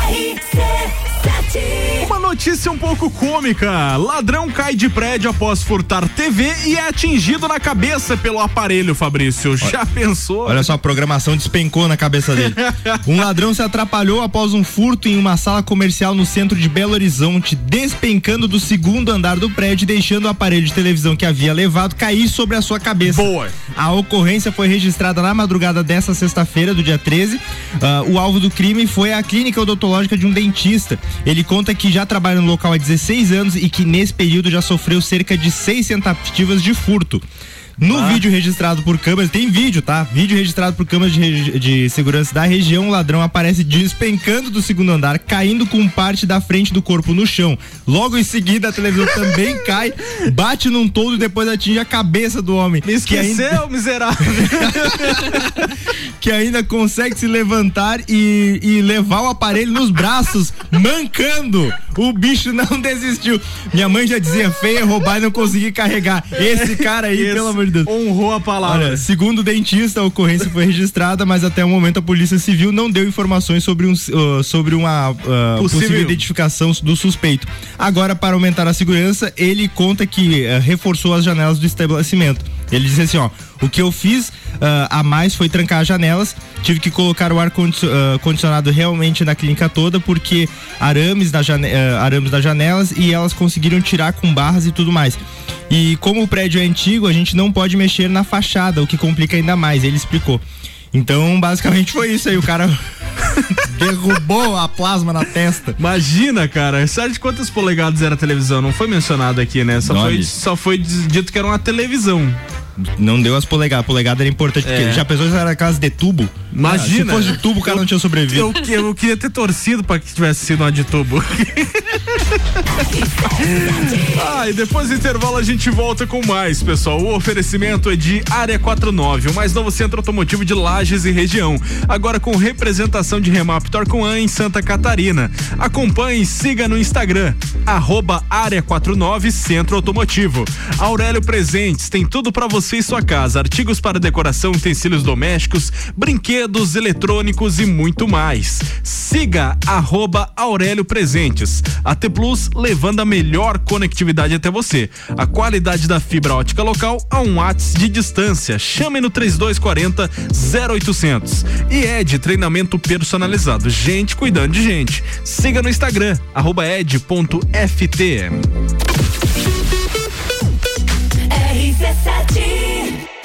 Uma notícia um pouco cômica. Ladrão cai de prédio após furtar TV e é atingido na cabeça pelo aparelho, Fabrício. Já pensou? Olha só, a programação despencou na cabeça dele. Um ladrão se atrapalhou após um furto em uma sala comercial no centro de Belo Horizonte, despencando do segundo andar do prédio e deixando o aparelho de televisão que havia levado cair sobre a sua cabeça. Boa. A ocorrência foi registrada na madrugada dessa sexta-feira, do dia 13. Ah, o alvo do crime foi a clínica odontológica de um dentista. Ele conta que já trabalha no local há 16 anos e que nesse período já sofreu cerca de seis tentativas de furto. No vídeo registrado por câmeras, tem vídeo, tá? Vídeo registrado por câmeras de, de segurança da região, o ladrão aparece despencando do segundo andar, caindo com parte da frente do corpo no chão. Logo em seguida, a televisão também cai, bate num toldo e depois atinge a cabeça do homem. Me esqueceu, miserável. que ainda consegue se levantar e, e levar o aparelho nos braços, mancando. O bicho não desistiu. Minha mãe já dizia feia roubar e não conseguir carregar. Esse cara aí, Esse pelo amor de Deus. Honrou a palavra. Olha, segundo o dentista, a ocorrência foi registrada, mas até o momento a Polícia Civil não deu informações sobre, um, uh, sobre uma uh, Possível. identificação do suspeito. Agora, para aumentar a segurança, ele conta que uh, reforçou as janelas do estabelecimento. Ele disse assim, ó, o que eu fiz uh, a mais foi trancar as janelas, tive que colocar o ar uh, condicionado realmente na clínica toda, porque arames, na jane uh, arames das janelas e elas conseguiram tirar com barras e tudo mais. E como o prédio é antigo, a gente não pode mexer na fachada, o que complica ainda mais, ele explicou. Então, basicamente foi isso aí, o cara derrubou a plasma na testa. Imagina, cara, sabe de quantas polegadas era a televisão? Não foi mencionado aqui, né? Só, foi, só foi dito que era uma televisão. Não deu as polegadas. A polegada era importante, É. porque já pensou se era casa de tubo? Imagina. Se fosse de tubo, o cara não tinha sobrevivido. Eu, eu queria ter torcido pra que tivesse sido uma de tubo. ah, e depois do intervalo a gente volta com mais, pessoal. O oferecimento é de Área 49, o mais novo centro automotivo de Lages e região. Agora com representação de Remap Torcoan em Santa Catarina. Acompanhe e siga no Instagram, arroba Área 49 Centro Automotivo. Aurélio Presentes tem tudo para você e sua casa: artigos para decoração, utensílios domésticos, brinquedos, eletrônicos e muito mais. Siga arroba Aurélio Presentes. A T Plus levando a melhor conectividade até você. A qualidade da fibra ótica local a um watts de distância. Chame no 3240 0800. E é de treinamento personalizado. Gente cuidando de gente. Siga no Instagram, arroba ed.ft. RC7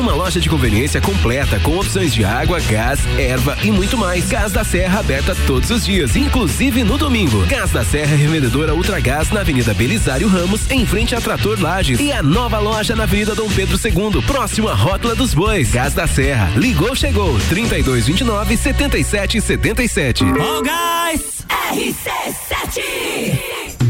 uma loja de conveniência completa com opções de água, gás, erva e muito mais. Gás da Serra aberta todos os dias, inclusive no domingo. Gás da Serra, revendedora Ultragás na Avenida Belisário Ramos, em frente a Trator Lages e a nova loja na Avenida Dom Pedro II, próximo à Rótula dos Bois. Gás da Serra, ligou, chegou, 3229 7777. Oh, guys! RC7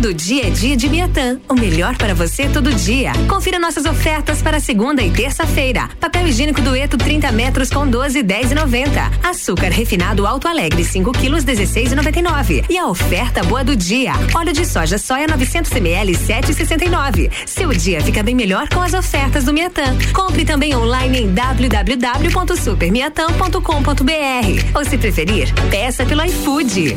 Todo dia é dia de Miatã. O melhor para você todo dia. Confira nossas ofertas para segunda e terça-feira. Papel higiênico dueto 30 metros com 12, 10 e 90. Açúcar refinado Alto Alegre 5 quilos 16 e 99. E a oferta boa do dia. Óleo de soja soia 900 ml 7,69. Seu dia fica bem melhor com as ofertas do Miatã. Compre também online em www.supermiatã.com.br ou se preferir, peça pelo iFood.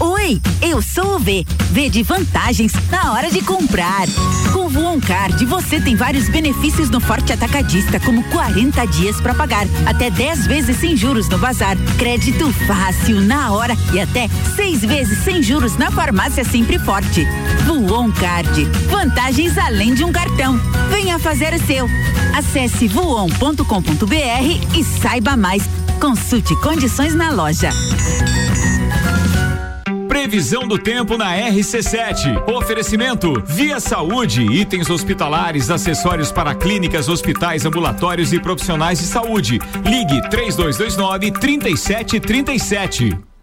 Oi, eu sou o V. V de vantagens na hora de comprar. Com o Voon Card, você tem vários benefícios no Forte Atacadista, como 40 dias para pagar, até 10 vezes sem juros no bazar, crédito fácil na hora e até seis vezes sem juros na farmácia Sempre Forte. Voon Card, vantagens além de um cartão. Venha fazer o seu. Acesse voon.com.br e saiba mais. Consulte condições na loja. Previsão do tempo na RC7. Oferecimento Via Saúde, itens hospitalares, acessórios para clínicas, hospitais, ambulatórios e profissionais de saúde. Ligue 3229 3737.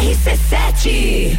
RC7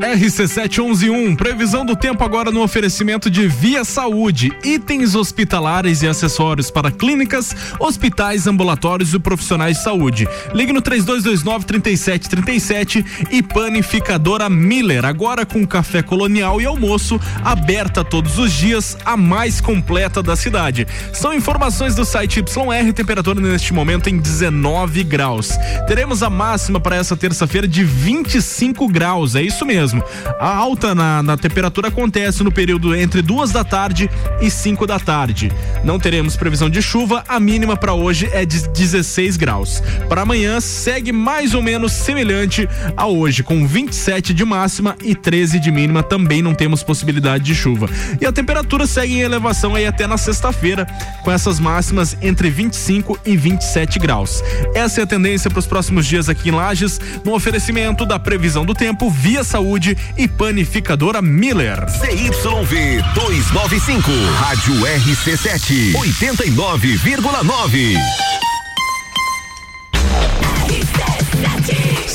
RC7111, previsão do tempo agora no oferecimento de Via Saúde, itens hospitalares e acessórios para clínicas, hospitais, ambulatórios e profissionais de saúde. Ligue no 3229-3737 e panificadora Miller, agora com café colonial e almoço, aberta todos os dias, a mais completa da cidade. São informações do site YR, temperatura neste momento em 19 graus. Teremos a máxima para essa terça-feira de 25 graus, é isso mesmo. A alta na, na temperatura acontece no período entre duas da tarde e 5 da tarde. Não teremos previsão de chuva, a mínima para hoje é de 16 graus. Para amanhã segue mais ou menos semelhante a hoje, com 27 de máxima e 13 de mínima. Também não temos possibilidade de chuva. E a temperatura segue em elevação aí até na sexta-feira, com essas máximas entre 25 e 27 graus. Essa é a tendência para os próximos dias aqui em Lages, no oferecimento da previsão do tempo Via Saúde e panificadora Miller. CYV 295, Rádio RC7, 89,9.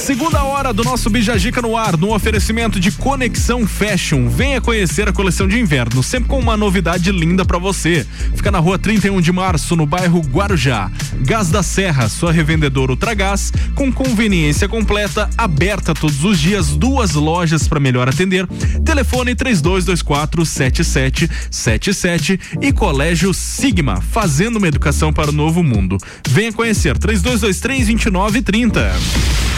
Segunda hora do nosso Bijagica no ar, no oferecimento de Conexão Fashion. Venha conhecer a coleção de inverno, sempre com uma novidade linda para você. Fica na rua 31 de março, no bairro Guarujá. Gás da Serra, sua revendedora Ultragás, com conveniência completa, aberta todos os dias, duas lojas para melhor atender. Telefone 3224 7777 e Colégio Sigma, fazendo uma educação para o novo mundo. Venha conhecer 3223 2930.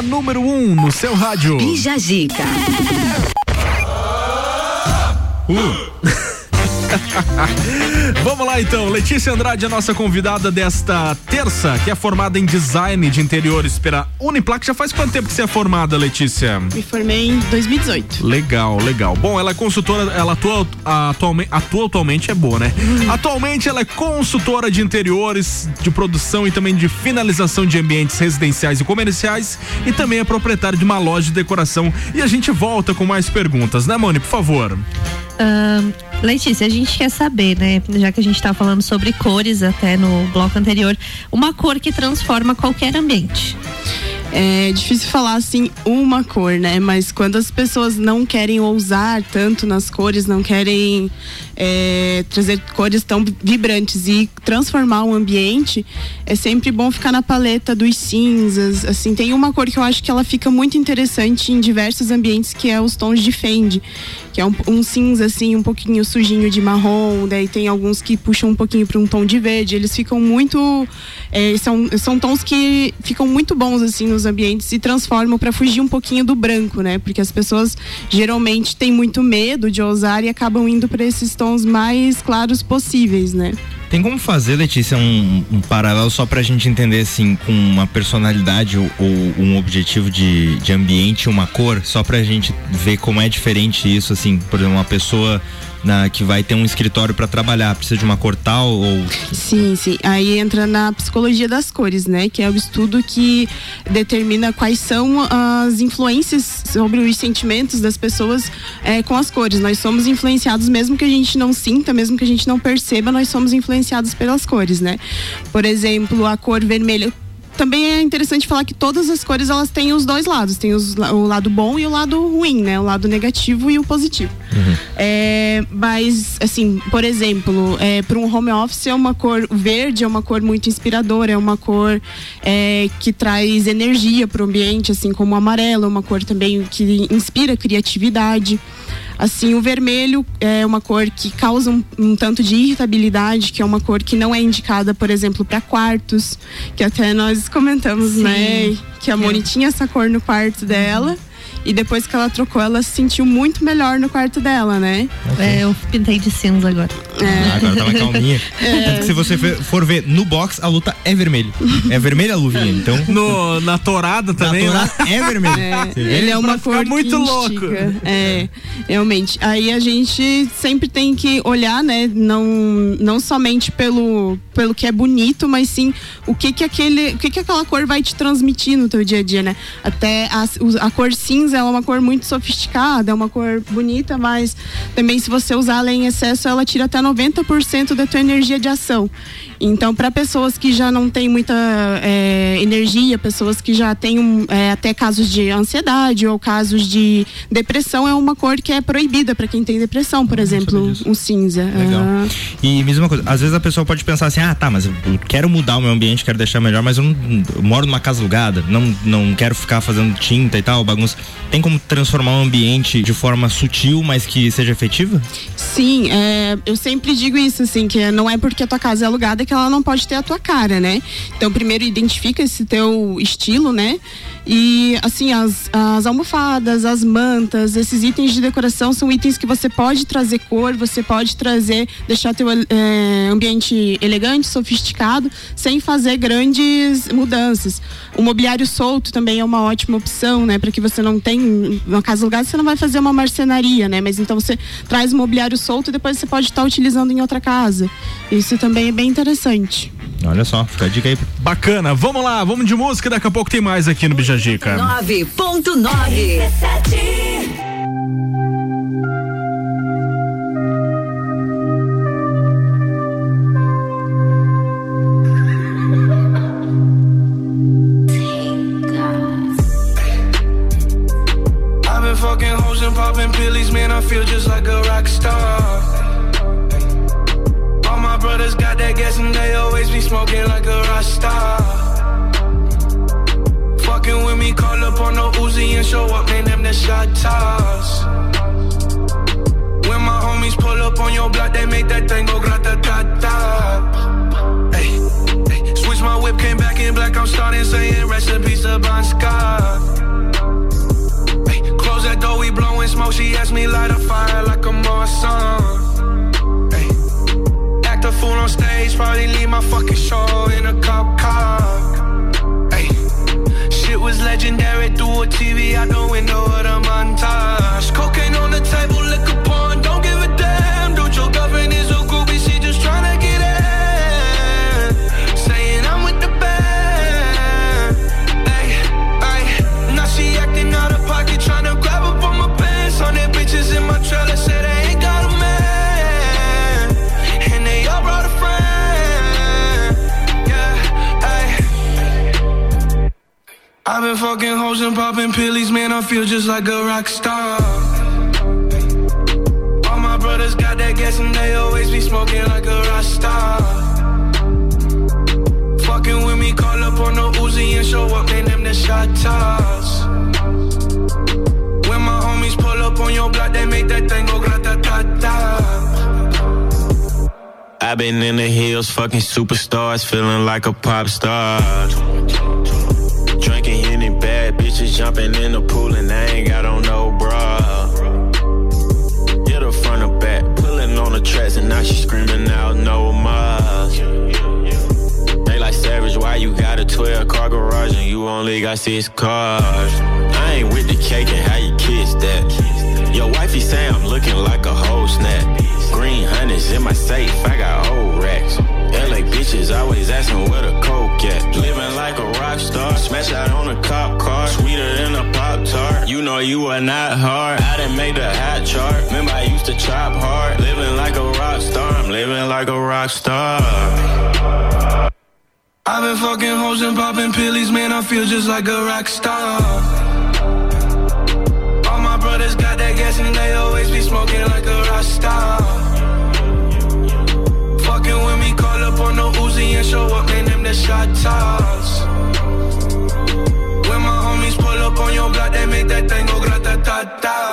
A número 1 um no seu rádio. Bija Gica. Vamos lá então, Letícia Andrade, a nossa convidada desta terça, que é formada em design de interiores pela Uniplac. Já faz quanto tempo que você é formada, Letícia? Me formei em 2018. Legal, legal. Bom, ela é consultora, ela atua atualmente, atua atualmente é boa, né? Atualmente ela é consultora de interiores, de produção e também de finalização de ambientes residenciais e comerciais e também é proprietária de uma loja de decoração. E a gente volta com mais perguntas, né, Moni? Por favor. Ahn, Letícia, a gente quer saber, né? Já que a gente tá falando sobre cores até no bloco anterior, uma cor que transforma qualquer ambiente. É difícil falar assim uma cor, né? Mas quando as pessoas não querem ousar tanto nas cores, não querem é, trazer cores tão vibrantes e transformar o ambiente, é sempre bom ficar na paleta dos cinzas. Assim, tem uma cor que eu acho que ela fica muito interessante em diversos ambientes, que é os tons de Fendi, que é um, um cinza assim, um pouquinho sujinho de marrom. Daí tem alguns que puxam um pouquinho para um tom de verde. Eles ficam muito, é, são, são tons que ficam muito bons assim nos ambientes e transformam para fugir um pouquinho do branco, né? Porque as pessoas geralmente têm muito medo de ousar e acabam indo para esses tons mais claros possíveis, né? Tem como fazer, Letícia, um, um paralelo só pra gente entender, assim, com uma personalidade ou, ou um objetivo de, de ambiente, uma cor, só pra gente ver como é diferente isso, assim, por exemplo, uma pessoa na, que vai ter um escritório pra trabalhar, precisa de uma cor tal ou. Sim, sim. Aí entra na psicologia das cores, né? Que é o estudo que determina quais são as influências sobre os sentimentos das pessoas eh, com as cores. Nós somos influenciados, mesmo que a gente não sinta, mesmo que a gente não perceba, nós somos influenciados pelas cores, né? Por exemplo, a cor vermelha também é interessante falar que todas as cores elas têm os dois lados, tem os- o lado bom e o lado ruim, né? O lado negativo e o positivo. É, mas, assim, por exemplo, é, para um home office é uma cor verde, é uma cor muito inspiradora, é uma cor é, que traz energia para o ambiente, assim como o amarelo, é uma cor também que inspira criatividade. Assim, o vermelho é uma cor que causa um, um tanto de irritabilidade, que é uma cor que não é indicada, por exemplo, para quartos, que até nós comentamos, Sim. né? Que a Moni tinha essa cor no quarto dela. E depois que ela trocou, ela se sentiu muito melhor no quarto dela, né? É, eu pintei de cinza agora. Ah, agora tá mais calminha. É. Tanto que se você for ver no box, a luta é vermelha. É vermelha a luvinha, então. No, na torada também, torada lá. é vermelho. É, ele é uma Pra ficar cor muito louco. É, realmente. Aí a gente sempre tem que olhar, né? Não, não somente pelo, pelo que é bonito, mas sim o que que aquele, o que que aquela cor vai te transmitir no teu dia a dia, né? Até a, a cor cinza cinza ela é uma cor muito sofisticada, é uma cor bonita, mas também se você usar ela em excesso, ela tira até 90% da tua energia de ação. Então, para pessoas que já não têm muita é, energia, pessoas que já têm um, é, até casos de ansiedade ou casos de depressão, é uma cor que é proibida para quem tem depressão, por exemplo, o cinza. Legal. Ah, E mesma coisa, às vezes a pessoa pode pensar assim, ah, tá, mas eu quero mudar o meu ambiente, quero deixar melhor, mas eu, não, eu moro numa casa alugada, não, não quero ficar fazendo tinta e tal, bagunça. Tem como transformar um ambiente de forma sutil, mas que seja efetiva? Sim, é, eu sempre digo isso, assim, que não é porque a tua casa é alugada que ela não pode ter a tua cara, né? Então, primeiro identifica esse teu estilo, né? E, assim, as, as almofadas, as mantas, esses itens de decoração são itens que você pode trazer cor, você pode trazer, deixar teu é, ambiente elegante, sofisticado, sem fazer grandes mudanças. O mobiliário solto também é uma ótima opção, né? Para que você não tem, uma casa alugada, você não vai fazer uma marcenaria, né? Mas então você traz o mobiliário solto e depois você pode estar utilizando em outra casa. Isso também é bem interessante. Olha só, fica a dica aí. Bacana, vamos lá, vamos de música, daqui a pouco tem mais aqui no Bijagica. 9.9. pop star. Drinking any bad bitches, jumping in the pool, and I ain't got on no bra. Get her front or back, pulling on the tracks, and now she screaming out no more. They like savage, why you got a 12 car garage and you only got six cars? Chop hard. Living like a rock star, I'm living like a rock star. I've been fucking hoes and popping pillies, man. I feel just like a rock star. All my brothers got that gas and they always be smoking like a rock star. Fucking with me, call up on the Uzi and show up, man. Them the shot toss. When my homies pull up on your block, they make that thing go grata ta ta.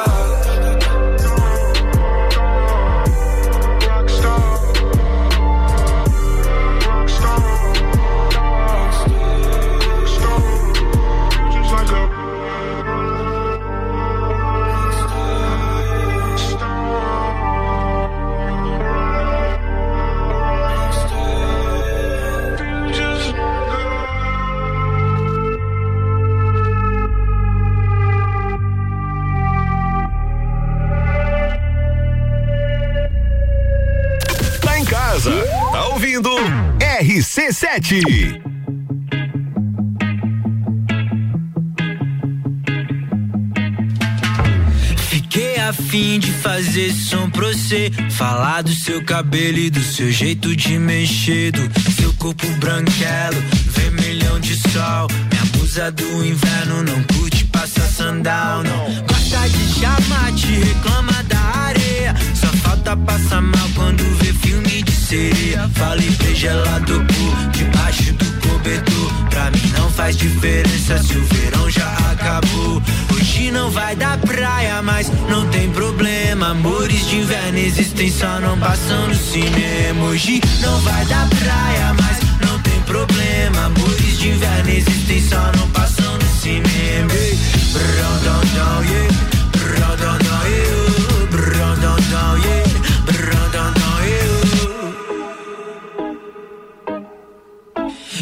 RC7. Fiquei afim de fazer som pra você. Falar do seu cabelo e do seu jeito de mexer. Do seu corpo branquelo, vermelhão de sol. Me abusa do inverno, não curte passar sandal, não. Gosta de chamar, te reclama da areia. Só falta passar mal quando vê sereia. Falei bem gelado por debaixo do cobertor. Pra mim não faz diferença se o verão já acabou. Hoje não vai dar praia, mas não tem problema. Amores de inverno existem, só não passam no cinema. Hoje não vai dar praia, mas não tem problema. Amores de inverno existem, só não passam no cinema. Ei, brão, dão, dão, yeah. Brão, dão, dão, yeah. Brão, dão, dão, yeah.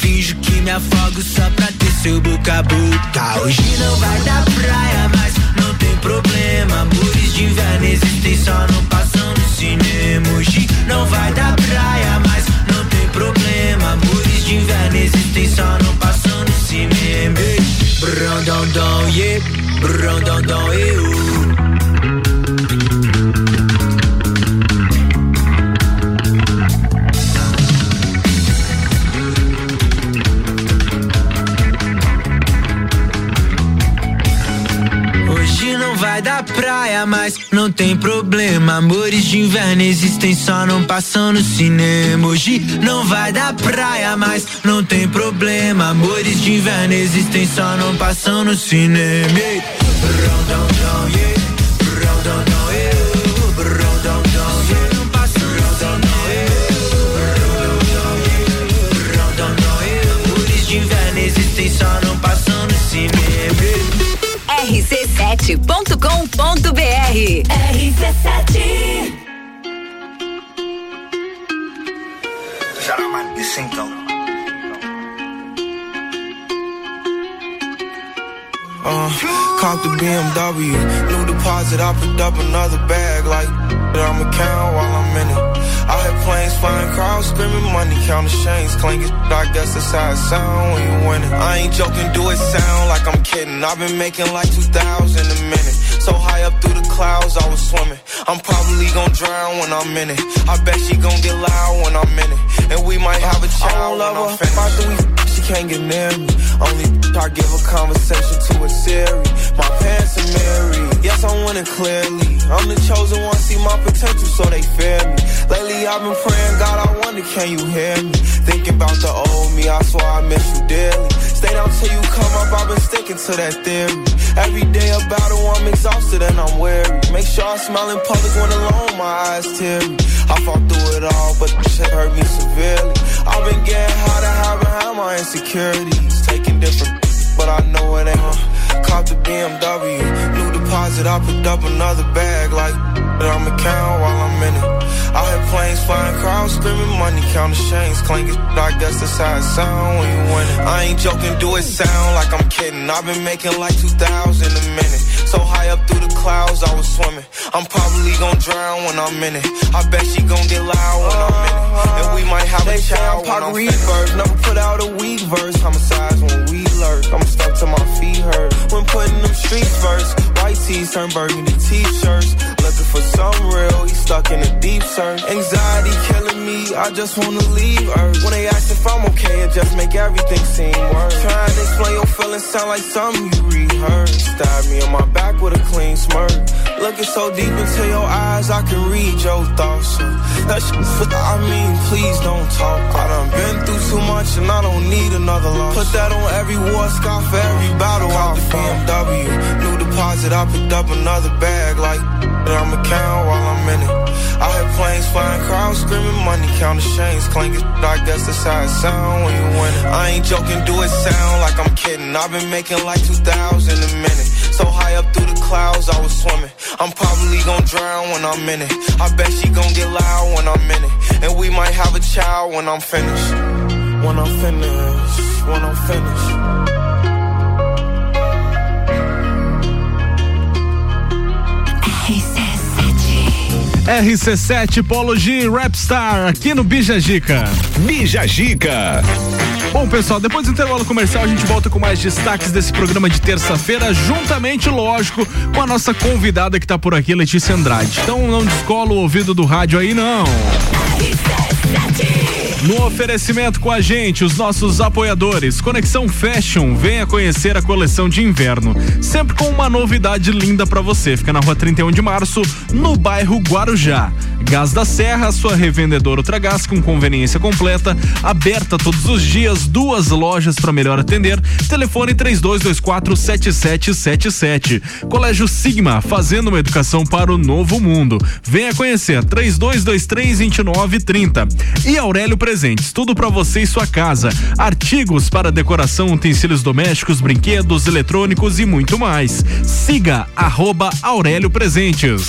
Finjo que me afogo só pra ter seu boca a boca. Hoje não vai dar praia, mas não tem problema. Amores de inverno existem, só não passam no cinema. Hoje não vai dar praia, mas não tem problema. Amores de inverno existem, só não passam no cinema. Ei, Brão, dão, dão, yeah. Brão, dão, dão, eu. Vai dar praia, mas não tem problema. Amores de inverno existem, só não passam no cinema. Hoje não vai dar praia, mas não tem problema. Amores de inverno existem, só não passam no cinema. Só não rc7.com.br RC7 Geralmente single. Uh, caught the BMW, new deposit, I picked up another bag like I'ma count while I'm in it. I hear planes flying, crowds screaming, money counting chains clinking. I guess that's how it sound when you win it. I ain't joking, do it sound like I'm kidding. I've been making like 2,000 a minute. So high up through the clouds, I was swimming. I'm probably gonna drown when I'm in it. I bet she gonna get loud when I'm in it. And we might have a child when I'm finished. After we f- she can't get near me. Only I give a conversation to a Siri. My parents are married. Yes, I'm winning clearly. I'm the chosen one, see my potential, so they fear me. Lately, I've been praying, God, I wonder, can you hear me? Thinking about the old me, I swear I miss you dearly. Stay down till you come up, I've been sticking to that theory. Every day a battle, I'm exhausted and I'm weary. Make sure I smile in public when alone, my eyes teary. I fought through it all, but this shit hurt me severely. I've been getting high to hide behind my insecurities. Picked up another bag like that I'ma count while planes flying, crowds screaming, money counting, chains clinking. I guess that's how it sound when you win it. I ain't joking, do it sound like I'm kidding. I've been making like 2,000 a minute. So high up through the clouds, I was swimming. I'm probably gonna drown when I'm in it. I bet she gonna get loud when I'm in it. And we might have a child when I'm finished. Never put out a weak verse. Homicides when we lurk. I'm stuck to my feet hurt. When putting them streets first. White tees turn burgundy t-shirts. For some real, he stuck in a deep search. Anxiety killing me, I just wanna leave Earth. When they ask if I'm okay, it just make everything seem worse. Trying to explain your feelings sound like something you rehearsed. Stab me on my back with a clean smirk. Looking so deep into your eyes, I can read your thoughts. So that shit, I mean, please don't talk. I done been through too much and I don't need another loss. Put that on every war scar for every battle I the BMW. New deposit, I picked up another bag like that I'ma count while I'm in it. I hear planes flying, crowds screaming, money counting, chains clinking. I guess that's how it sound when you win it. I ain't joking, do it sound like I'm kidding. I've been making like 2,000 a minute. So high up through the clouds, I was swimming. I'm probably gonna drown when I'm in it. I bet she gonna get loud when I'm in it. And we might have a child when I'm finished. When I'm finished. When I'm finished. RC7 Polo G Rapstar aqui no Bija Gica. Bija Gica. Bom, pessoal, depois do intervalo comercial a gente volta com mais destaques desse programa de terça-feira, juntamente, lógico, com a nossa convidada que tá por aqui, Letícia Andrade. Então não descola o ouvido do rádio aí, não. No oferecimento com a gente, os nossos apoiadores, Conexão Fashion, venha conhecer a coleção de inverno, sempre com uma novidade linda pra você. Fica na rua 31 de março, no bairro Guarujá. Gás da Serra, sua revendedora Ultragás com conveniência completa, aberta todos os dias, duas lojas para melhor atender. Telefone 3224 7777. Colégio Sigma, fazendo uma educação para o novo mundo. Venha conhecer 3223 2930. E Aurélio Presentes, tudo para você e sua casa. Artigos para decoração, utensílios domésticos, brinquedos, eletrônicos e muito mais. Siga arroba Aurélio Presentes.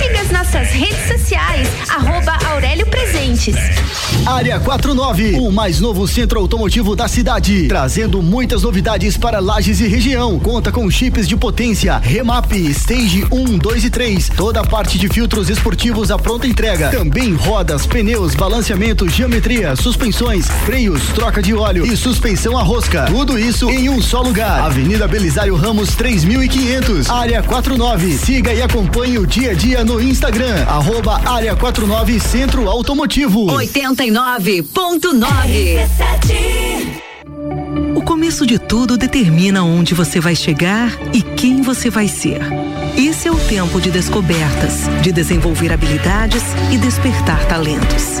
Siga as nossas redes sociais, arroba Aurélio Presentes. Área 49, o mais novo centro automotivo da cidade, trazendo muitas novidades para Lages e região. Conta com chips de potência, remap, stage 1, 2 e 3, toda a parte de filtros esportivos à pronta entrega. Também rodas, pneus, balanceamento, geometria, suspensões, freios, troca de óleo e suspensão a rosca. Tudo isso em um só lugar. Avenida Belisário Ramos 3500, Área 49. Siga e acompanhe o dia a dia no Instagram, arroba Área 49 Centro Automotivo. 89.9. O começo de tudo determina onde você vai chegar e quem você vai ser. Esse é o tempo de descobertas, de desenvolver habilidades e despertar talentos.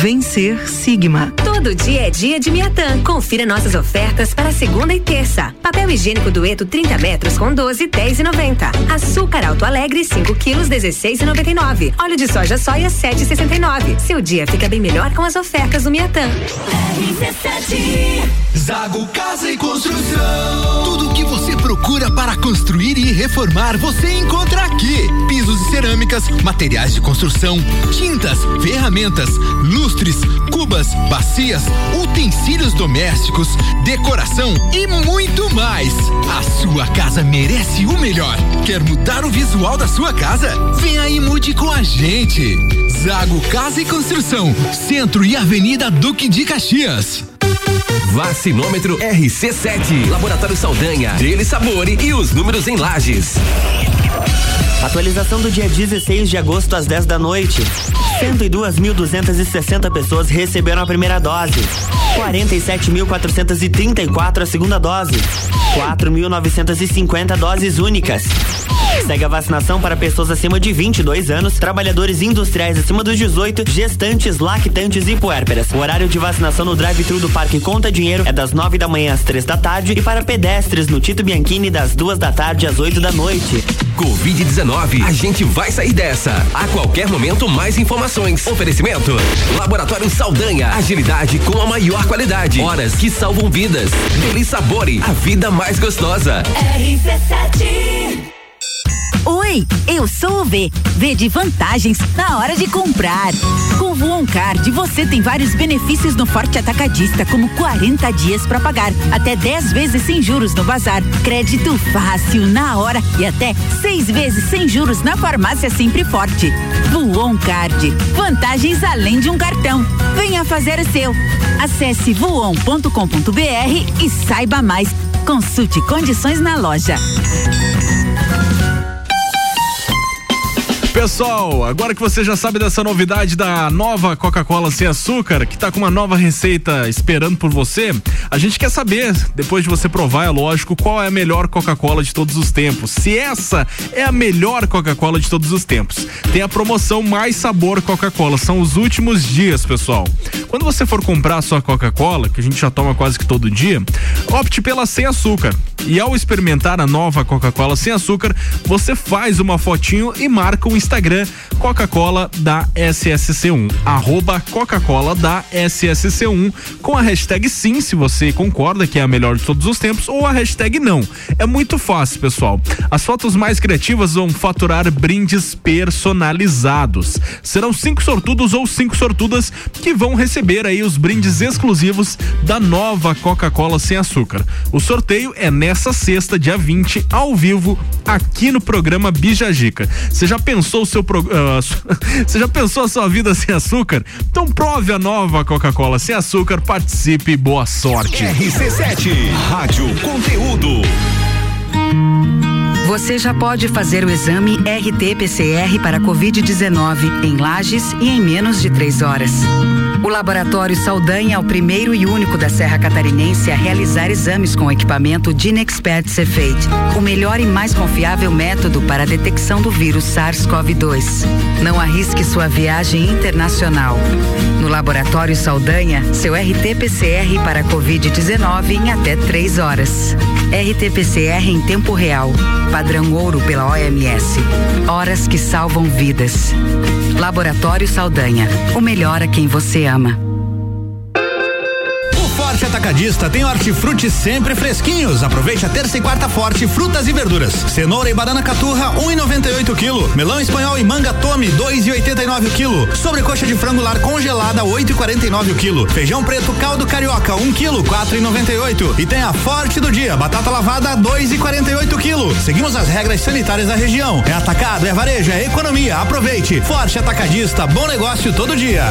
Vencer Sigma. Todo dia é dia de Miatã. Confira nossas ofertas para segunda e terça. Papel higiênico dueto 30 metros com 12, 10 e 90. Açúcar Alto Alegre 5 quilos 16 e 99. Óleo de soja soia 7 e 69. Seu dia fica bem melhor com as ofertas do Miatã. Zago Casa e Construção. Tudo o que você procura para construir e reformar, você encontra aqui. Pisos e cerâmicas, materiais de construção, tintas, ferramentas, lustres, cubas, bacias, utensílios domésticos, decoração e muito mais. A sua casa merece o melhor. Quer mudar o visual da sua casa? Vem aí mude com a gente. Zago Casa e Construção, Centro e Avenida Duque de Caxias. Vacinômetro RC7, Laboratório Saldanha, Dele Sabore e os números em lajes. Atualização do dia 16 de agosto às 10 da noite. 102.260 pessoas receberam a primeira dose. 47.434 a segunda dose. 4.950 doses únicas. Segue a vacinação para pessoas acima de 22 anos, trabalhadores industriais acima dos 18, gestantes, lactantes e puérperas. O horário de vacinação no drive-thru do Parque Conta Dinheiro é das 9 da manhã às 3 da tarde e para pedestres no Tito Bianchini das 2 da tarde às 8 da noite. Covid-19, a gente vai sair dessa. A qualquer momento, mais informações. Oferecimento: Laboratório Saldanha, agilidade com a maior qualidade. Horas que salvam vidas. Deli Sabore, a vida mais gostosa. RC7 Oi, eu sou o V. V de vantagens na hora de comprar. Com o Voon Card, você tem vários benefícios no Forte Atacadista, como 40 dias para pagar, até 10 vezes sem juros no bazar, crédito fácil na hora e até seis vezes sem juros na farmácia Sempre Forte. Voon Card, vantagens além de um cartão. Venha fazer o seu. Acesse voon.com.br e saiba mais. Consulte condições na loja. Pessoal, agora que você já sabe dessa novidade da nova Coca-Cola sem açúcar, que tá com uma nova receita esperando por você, a gente quer saber, depois de você provar, é lógico, qual é a melhor Coca-Cola de todos os tempos. Se essa é a melhor Coca-Cola de todos os tempos. Tem a promoção Mais Sabor Coca-Cola, são os últimos dias, pessoal. Quando você for comprar a sua Coca-Cola, que a gente já toma quase que todo dia, opte pela sem açúcar. E ao experimentar a nova Coca-Cola sem açúcar, você faz uma fotinho e marca Instagram Coca-Cola da SSC1. Arroba Coca-Cola da SSC1 com a hashtag sim, se você concorda que é a melhor de todos os tempos, ou a hashtag não. É muito fácil, pessoal. As fotos mais criativas vão faturar brindes personalizados. Serão cinco sortudos ou cinco sortudas que vão receber aí os brindes exclusivos da nova Coca-Cola sem açúcar. O sorteio é nessa sexta, dia 20, ao vivo, aqui no programa Bijagica. Você já pensou o seu pro- ah, Você já pensou a sua vida sem açúcar? Então prove a nova Coca-Cola sem açúcar, participe boa sorte. RC7, Rádio Conteúdo. Você já pode fazer o exame RT-PCR para Covid-19 em Lages e em menos de três horas. O Laboratório Saldanha é o primeiro e único da Serra Catarinense a realizar exames com o equipamento Dinexpert Cefate, o melhor e mais confiável método para a detecção do vírus SARS-CoV-2. Não arrisque sua viagem internacional. Laboratório Saldanha, seu RT-PCR para Covid-19 em até três horas. RT-PCR em tempo real. Padrão ouro pela OMS. Horas que salvam vidas. Laboratório Saldanha. O melhor a quem você ama. Forte Atacadista tem hortifruti sempre fresquinhos. Aproveite a terça e quarta forte, frutas e verduras. Cenoura e banana caturra, 1,98 kg. Melão espanhol e manga tome, 2,89 kg. Sobrecoxa de frango lar congelada, 8,49 kg. Feijão preto caldo carioca, 1 kg, 4,98. E tem a forte do dia, batata lavada, 2,48 kg. Seguimos as regras sanitárias da região. É atacado, é varejo, é economia. Aproveite. Forte Atacadista, bom negócio todo dia.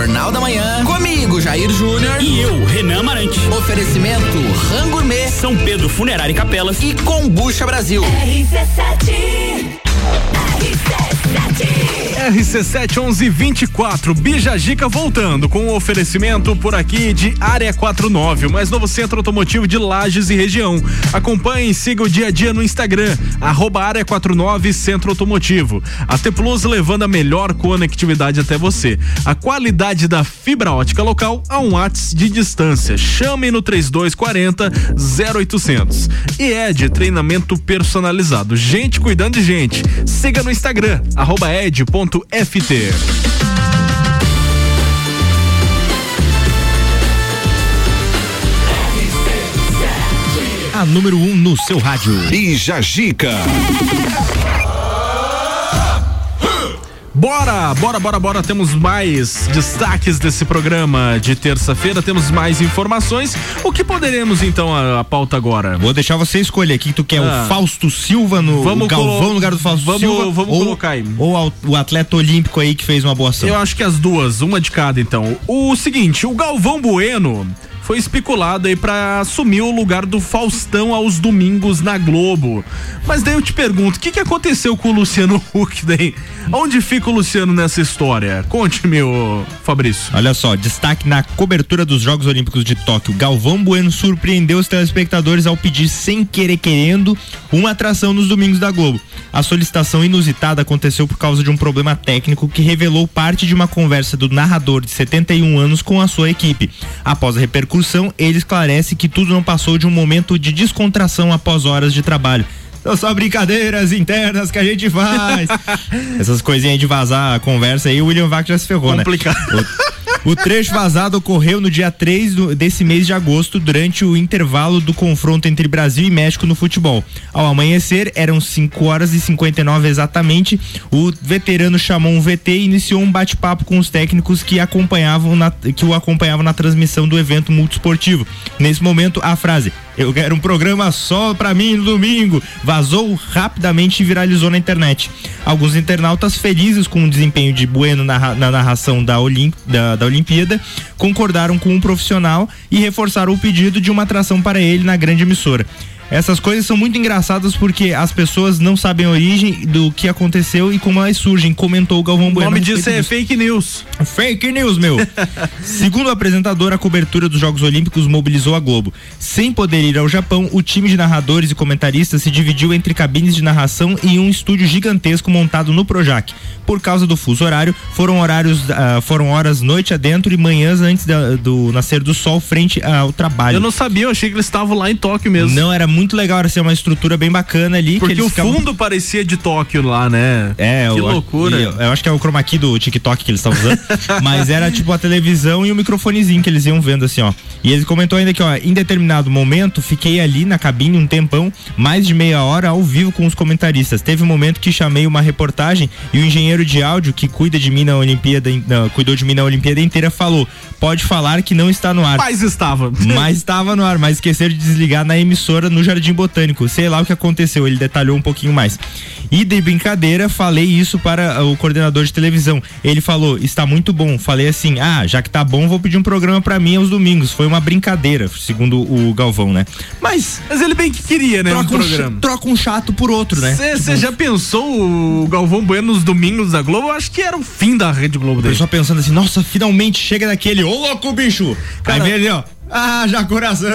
Jornal da Manhã. Comigo, Jair Júnior. E eu, Renan Amarante. Oferecimento Rango Gourmet. São Pedro Funerária e Capelas. E Combucha Brasil. RC7 1124, Bijagica voltando com o oferecimento por aqui de Área 49, o mais novo centro automotivo de Lages e região. Acompanhe e siga o dia a dia no Instagram, arroba Área 49 Centro Automotivo. A T Plus levando a melhor conectividade até você. A qualidade da fibra ótica local a um watts de distância. Chame no 3240 0800. E Ed, treinamento personalizado. Gente cuidando de gente. Siga no Instagram, ed.ft. A número 1 um no seu rádio. Bija Gica. Bora, bora, bora, bora. Temos mais destaques desse programa de terça-feira. Temos mais informações. O que poderemos então a, a pauta agora? Vou deixar você escolher aqui. Tu quer Ah. o Fausto Silva no Vamos Galvão no lugar do Fausto vamos- Silva? vamos ou, colocar aí. Ou o atleta olímpico aí que fez uma boa ação. Eu acho que as duas, uma de cada então. O seguinte, o Galvão Bueno foi especulado aí pra assumir o lugar do Faustão aos domingos na Globo. Mas daí eu te pergunto, o que, que aconteceu com o Luciano Huck daí? Onde fica o Luciano nessa história? Conte-me, Fabrício. Olha só, destaque na cobertura dos Jogos Olímpicos de Tóquio. Galvão Bueno surpreendeu os telespectadores ao pedir, sem querer querendo, uma atração nos domingos da Globo. A solicitação inusitada aconteceu por causa de um problema técnico que revelou parte de uma conversa do narrador de 71 anos com a sua equipe. Após a repercussão, ele esclarece que tudo não passou de um momento de descontração após horas de trabalho. São só brincadeiras internas que a gente faz. Essas coisinhas de vazar a conversa aí, o William Vac já se ferrou, Complicado. né? O, o trecho vazado ocorreu no dia 3 do- desse mês de agosto, durante o intervalo do confronto entre Brasil e México no futebol. Ao amanhecer, eram 5 horas e 59 exatamente. O veterano chamou um VT e iniciou um bate-papo com os técnicos que acompanhavam na- que o acompanhavam na transmissão do evento multiesportivo. Nesse momento, a frase eu quero um programa só pra mim no domingo. Vazou rapidamente e viralizou na internet. Alguns internautas felizes com o desempenho de Bueno na, na narração da, Olim- da- da Olimpíada concordaram com um profissional e reforçaram o pedido de uma atração para ele na grande emissora. Essas coisas são muito engraçadas porque as pessoas não sabem a origem do que aconteceu e como elas surgem, comentou o Galvão O Bueno. nome a disso é fake news. Fake news, meu. Segundo o apresentador, a cobertura dos Jogos Olímpicos mobilizou a Globo. Sem poder ir ao Japão, o time de narradores e comentaristas se dividiu entre cabines de narração e um estúdio gigantesco montado no Projac. Por causa do fuso horário, foram horários, ah, foram horas noite adentro e manhãs antes da- do nascer do sol frente ao trabalho. Eu não sabia, eu achei que eles estavam lá em Tóquio mesmo. Não, era muito legal, era ser uma estrutura bem bacana ali. Porque o ficavam- fundo parecia de Tóquio lá, né? É, que eu- loucura. Eu, eu acho que é o chroma key do TikTok que eles estão usando. mas era tipo a televisão e o microfonezinho que eles iam vendo assim, ó. E ele comentou ainda que, ó, em determinado momento, fiquei ali na cabine um tempão, mais de meia hora ao vivo com os comentaristas. Teve um momento que chamei uma reportagem e o engenheiro de áudio que cuida de mim na Olimpíada, na- cuidou de mim na Olimpíada inteira, falou: pode falar que não está no ar. Mas estava. Mas estava no ar, mas esqueceram de desligar na emissora no Jardim Botânico. Sei lá o que aconteceu, ele detalhou um pouquinho mais. E de brincadeira, falei isso para ah, o coordenador de televisão. Ele falou: está muito bom. Falei assim: ah, já que tá bom, vou pedir um programa para mim aos domingos. Foi uma brincadeira, segundo o Galvão, né? Mas. Mas ele bem que queria, né? Troca um programa. troca um chato por outro, né? Você já pensou o Galvão Bueno nos domingos da Globo? Eu acho que era o fim da Rede Globo dele. pessoal pensando assim: nossa, finalmente chega daquele, ô louco bicho! Cara- Aí vem ali, ó. Ah, já coração!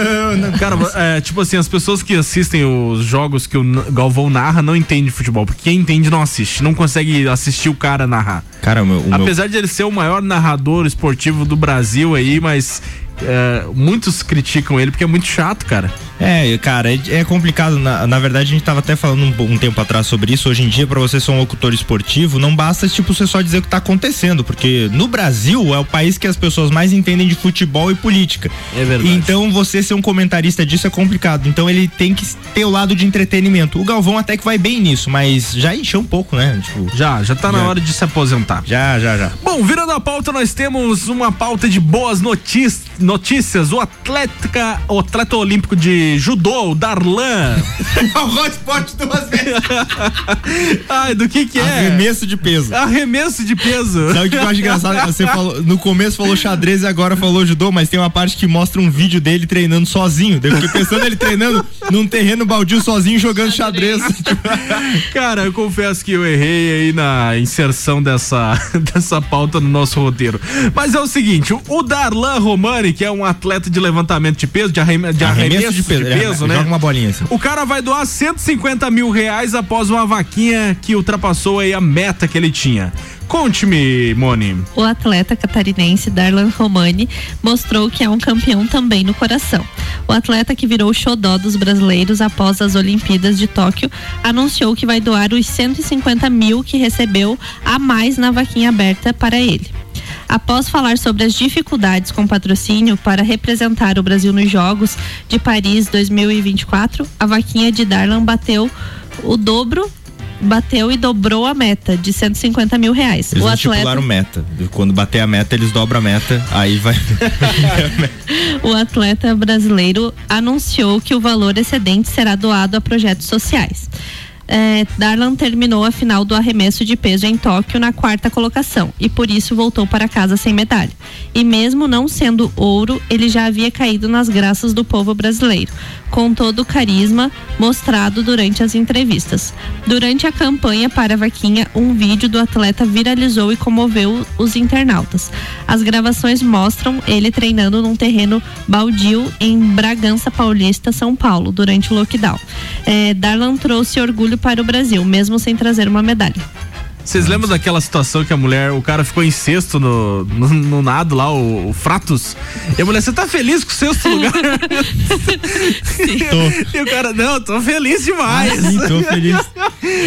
Cara, é, tipo assim, as pessoas que assistem os jogos que o Galvão narra não entendem de futebol. Porque quem entende não assiste. Não consegue assistir o cara narrar. Cara, o meu. o meu- Apesar de ele ser o maior narrador esportivo do Brasil aí, mas é, muitos criticam ele porque é muito chato, cara. É, cara, é, é complicado. Na, na verdade, a gente tava até falando um, um tempo atrás sobre isso. Hoje em dia, pra você ser um locutor esportivo, não basta, tipo, você só dizer o que tá acontecendo. Porque no Brasil é o país que as pessoas mais entendem de futebol e política. É verdade. Então, você ser um comentarista disso é complicado. Então, ele tem que ter o lado de entretenimento. O Galvão até que vai bem nisso, mas já encheu um pouco, né? Tipo, Já, já tá na Já. hora de se aposentar. já, já, já. Bom, virando a pauta, nós temos uma pauta de boas notícias. Notícias. O atleta, o atleta olímpico de judô, o Darlan. o esporte duas vezes. Ai, do que que é? Arremesso de peso. Arremesso de peso. Sabe o que eu acho engraçado? Você falou, no começo falou xadrez e agora falou judô, mas tem uma parte que mostra um vídeo dele treinando sozinho. Eu fiquei pensando ele treinando num terreno baldio sozinho jogando xadrez. Cara, eu confesso que eu errei aí na inserção dessa, dessa pauta no nosso roteiro. Mas é o seguinte, o- o Darlan Romani, que é um atleta de levantamento de peso, de, arreme, de arremesso, de peso, é, né? Joga uma bolinha assim. O cara vai doar 150 mil reais após uma vaquinha que ultrapassou aí a meta que ele tinha. Conte-me, Moni. O atleta catarinense Darlan Romani mostrou que é um campeão também no coração. O atleta que virou o xodó dos brasileiros após as Olimpíadas de Tóquio anunciou que vai doar os 150 mil que recebeu a mais na vaquinha aberta para ele. Após falar sobre as dificuldades com patrocínio para representar o Brasil nos Jogos de Paris 2024, a vaquinha de Darlan bateu o dobro, bateu e dobrou a meta de 150 mil reais. Eles o atleta meta. Quando bater a meta, eles dobram a meta, aí vai. o atleta brasileiro anunciou que o valor excedente será doado a projetos sociais. É, Darlan terminou a final do arremesso de peso em Tóquio na quarta colocação e por isso voltou para casa sem medalha. E mesmo não sendo ouro, ele já havia caído nas graças do povo brasileiro, com todo o carisma mostrado durante as entrevistas. Durante a campanha para a vaquinha, um vídeo do atleta viralizou e comoveu os internautas. As gravações mostram ele treinando num terreno baldio em Bragança Paulista, São Paulo, durante o lockdown. É, Darlan trouxe orgulho para o Brasil, mesmo sem trazer uma medalha. Vocês lembram daquela situação que a mulher, o cara ficou em sexto no, no, no nado lá, o, o, Fratus? E a mulher, você tá feliz com o sexto lugar? e o cara, não, tô feliz demais. Ah, sim, tô feliz.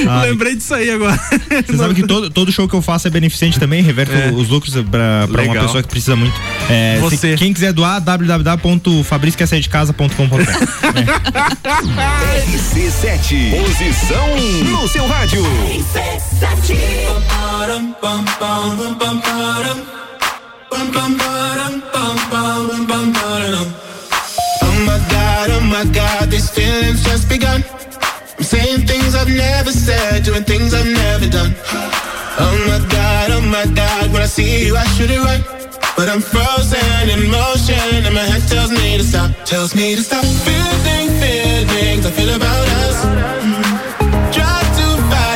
Ah, Lembrei disso aí agora. Você sabe que todo, todo show que eu faço é beneficente também, reverto é. os lucros pra, pra uma pessoa que precisa muito. É, você. Se, quem quiser doar, www.fabricquesaidecasa.com.br é. RC7, posição no seu rádio. RC7. Tells me to stop, tells me to stop. Feeling feelings I feel about us.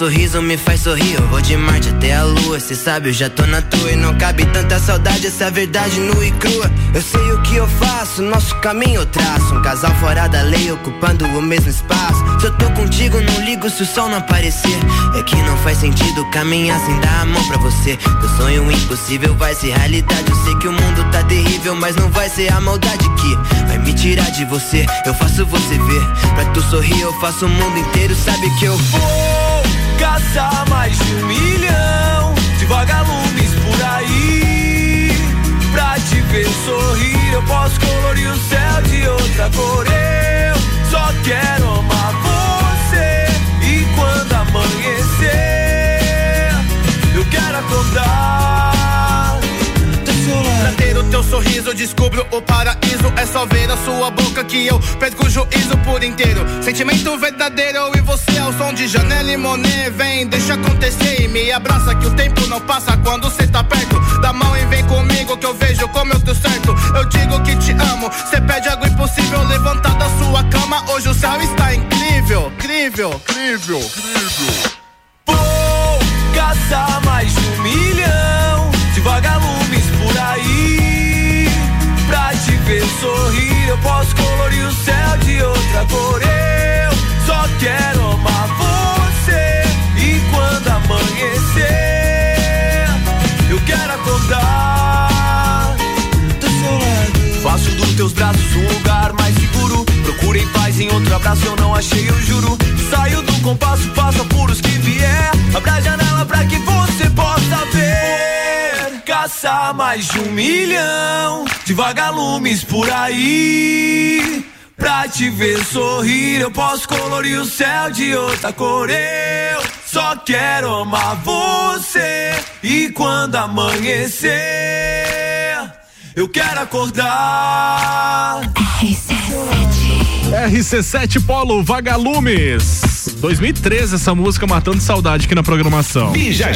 Sorriso me faz sorrir. Eu vou de Marte até a lua, cê sabe, eu já tô na tua. E não cabe tanta saudade, essa verdade nua e crua. Eu sei o que eu faço, nosso caminho eu traço. Um casal fora da lei, ocupando o mesmo espaço. Se eu tô contigo, não ligo se o sol não aparecer. É que não faz sentido caminhar sem dar a mão pra você. Teu sonho impossível vai ser realidade. Eu sei que o mundo tá terrível, mas não vai ser a maldade que vai me tirar de você. Eu faço você ver. Pra tu sorrir, eu faço o mundo inteiro. Sabe que eu vou caçar mais de um milhão de vagalumes por aí. Pra te ver sorrir, eu posso colorir o céu de outra cor. Eu só quero amar você. E quando amanhecer, eu quero acordar. Pra ter o teu sorriso, descubro o paraíso. É só ver a sua boca que eu perco o juízo por inteiro. Sentimento verdadeiro e você ao som de Janela e Monet. Vem, deixa acontecer e me abraça que o tempo não passa quando cê tá perto. Dá mão e vem comigo que eu vejo como eu tô certo. Eu digo que te amo, cê pede algo impossível. Levantar da sua cama, hoje o céu está incrível, incrível, incrível, incrível. Vou caçar mais posso colorir o céu de outra cor. Eu só quero amar você. E quando amanhecer, eu quero acordar do seu lado. Faço dos teus braços um lugar mais seguro. Procurei paz em outro abraço, eu não achei, eu juro. Saio do compasso, faço apuros que vier. Abra a janela pra que você possa ver. Caçar mais de um milhão de vagalumes por aí. Pra te ver sorrir, eu posso colorir o céu de outra cor. Eu só quero amar você. E quando amanhecer, eu quero acordar. RC7 Polo Vagalumes. 2013 essa música matando saudade aqui na programação. Bija. Não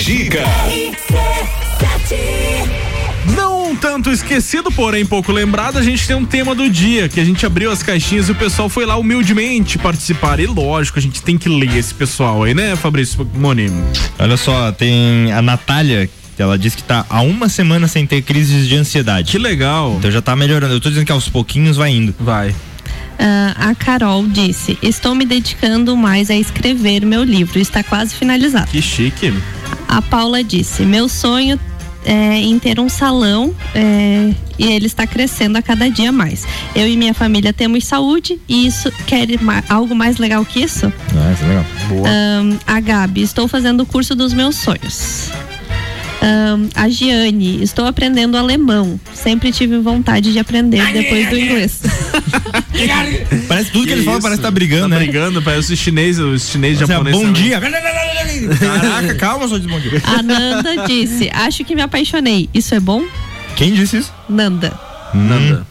tanto esquecido, porém pouco lembrado, a gente tem um tema do dia, que a gente abriu as caixinhas e o pessoal foi lá humildemente participar. E lógico, a gente tem que ler esse pessoal aí, né, Fabrício Moni? Olha só, tem a Natália. que Ela disse que tá há uma semana sem ter crises de ansiedade. Que legal. Então já tá melhorando. Eu tô dizendo que aos pouquinhos vai indo. Vai. Ah, a Carol disse: Estou me dedicando mais a escrever meu livro. Está quase finalizado. Que chique. A Paula disse: Meu sonho é em ter um salão é, e ele está crescendo a cada dia mais. Eu e minha família temos saúde e isso quer algo mais legal que isso? Ah, isso é legal. Boa. Ahn, a Gabi, estou fazendo o curso dos meus sonhos. Ahn, a Giane, estou aprendendo alemão. Sempre tive vontade de aprender depois do inglês. Parece tudo que, ele fala, parece que tá brigando, Tá né? brigando, parece o chinês, o chinês Assim, ó, japonês. bom também. dia. Caraca, calma, só bom dia. A Nanda disse: Acho que me apaixonei. Isso é bom? Quem disse isso? Nanda. Nanda.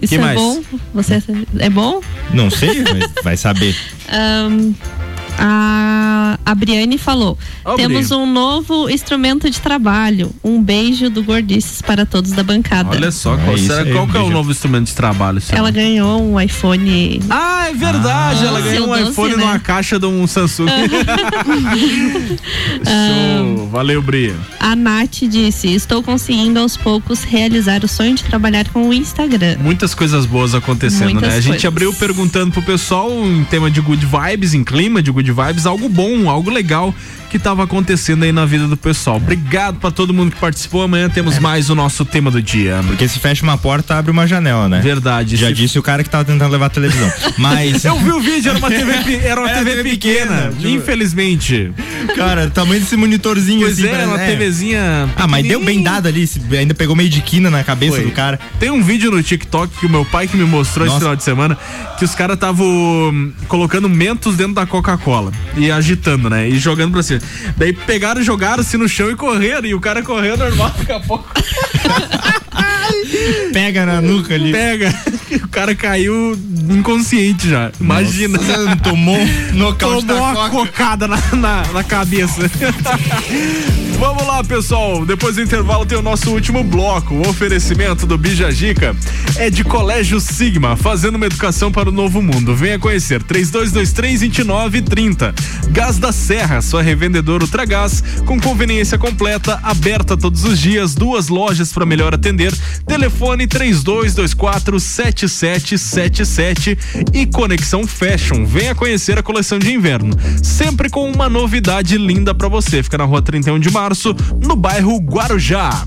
Isso Que é mais? bom? Você é bom? Não sei, mas vai saber. Ahn, a, a Briane falou: Ó, temos Bri. um novo instrumento de trabalho. Um beijo do Gordices para todos da bancada. Olha só, qual, É isso será, aí, qual que é o novo instrumento de trabalho? será? Ela ganhou um iPhone. Ah, é verdade, Ah. ela ganhou um Seu doce, iPhone né? numa caixa de um Samsung. Show, valeu, Bria. A Nath disse: Estou conseguindo aos poucos realizar o sonho de trabalhar com o Instagram. Muitas coisas boas acontecendo, Muitas né? A gente coisas. abriu perguntando pro pessoal em tema de good vibes, em clima de good vibes, algo bom, algo legal que tava acontecendo aí na vida do pessoal. Obrigado pra todo mundo que participou. Amanhã É. temos mais o nosso tema do dia. Porque se fecha uma porta, abre uma janela, né? Verdade. Já se- disse o cara que tava tentando levar a televisão. Mas. Eu vi o vídeo, era uma TV, era uma Era TV, TV pequena, pequena, infelizmente. Cara, o tamanho desse monitorzinho Pois assim. é, parece- uma TVzinha. Ah, mas deu bem dado ali. Ainda pegou meio de quina na cabeça Foi. do cara. Tem um vídeo no TikTok que o meu pai que me mostrou esse Nossa. final de semana que os caras estavam colocando mentos dentro da Coca-Cola e agitando, né? E jogando pra cima. Daí pegaram, jogaram-se no chão e correram. E o cara correu normal, daqui a pouco Pega na nuca ali. pega. O cara caiu inconsciente já. Imagina. Nossa, tomou nocaute Tomou uma Coca. cocada na, na, na cabeça. Vamos lá, pessoal. Depois do intervalo tem o nosso último bloco. O oferecimento do Bija Gica é de Colégio Sigma, fazendo uma educação para o novo mundo. Venha conhecer 3223-2930. Gás da Serra, sua revendedora Ultragás, com conveniência completa, aberta todos os dias, duas lojas para melhor atender. Telefone 32247777 e Conexão Fashion. Venha conhecer a coleção de inverno, sempre com uma novidade linda para você. Fica na rua 31 de março, no bairro Guarujá.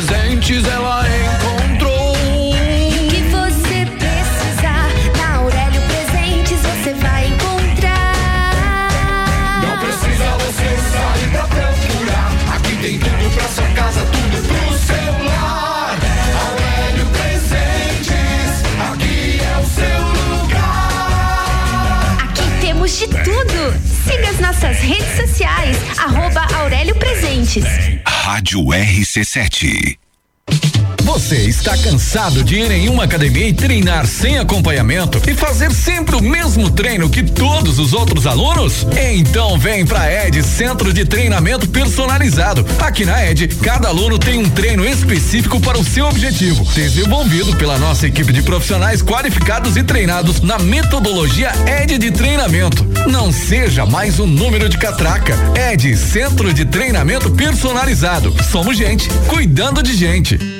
Presentes ela encontrou. O que você precisar, na Aurélio Presentes você vai encontrar. Não precisa você sair pra procurar. Aqui tem tudo pra sua casa, tudo pro seu lar. Aurélio Presentes, aqui é o seu lugar. Aqui temos de tudo. Siga as nossas redes sociais, arroba Aurélio Presentes. Rádio RC7. Você está cansado de ir em uma academia e treinar sem acompanhamento e fazer sempre o mesmo treino que todos os outros alunos? Então vem pra ED Centro de Treinamento Personalizado. Aqui na ED, cada aluno tem um treino específico para o seu objetivo, desenvolvido pela nossa equipe de profissionais qualificados e treinados na metodologia ED de treinamento. Não seja mais um número de catraca. ED Centro de Treinamento Personalizado. Somos gente, cuidando de gente.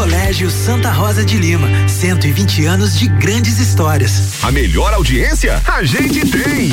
Colégio Santa Rosa de Lima, 120 anos de grandes histórias. A melhor audiência a gente tem.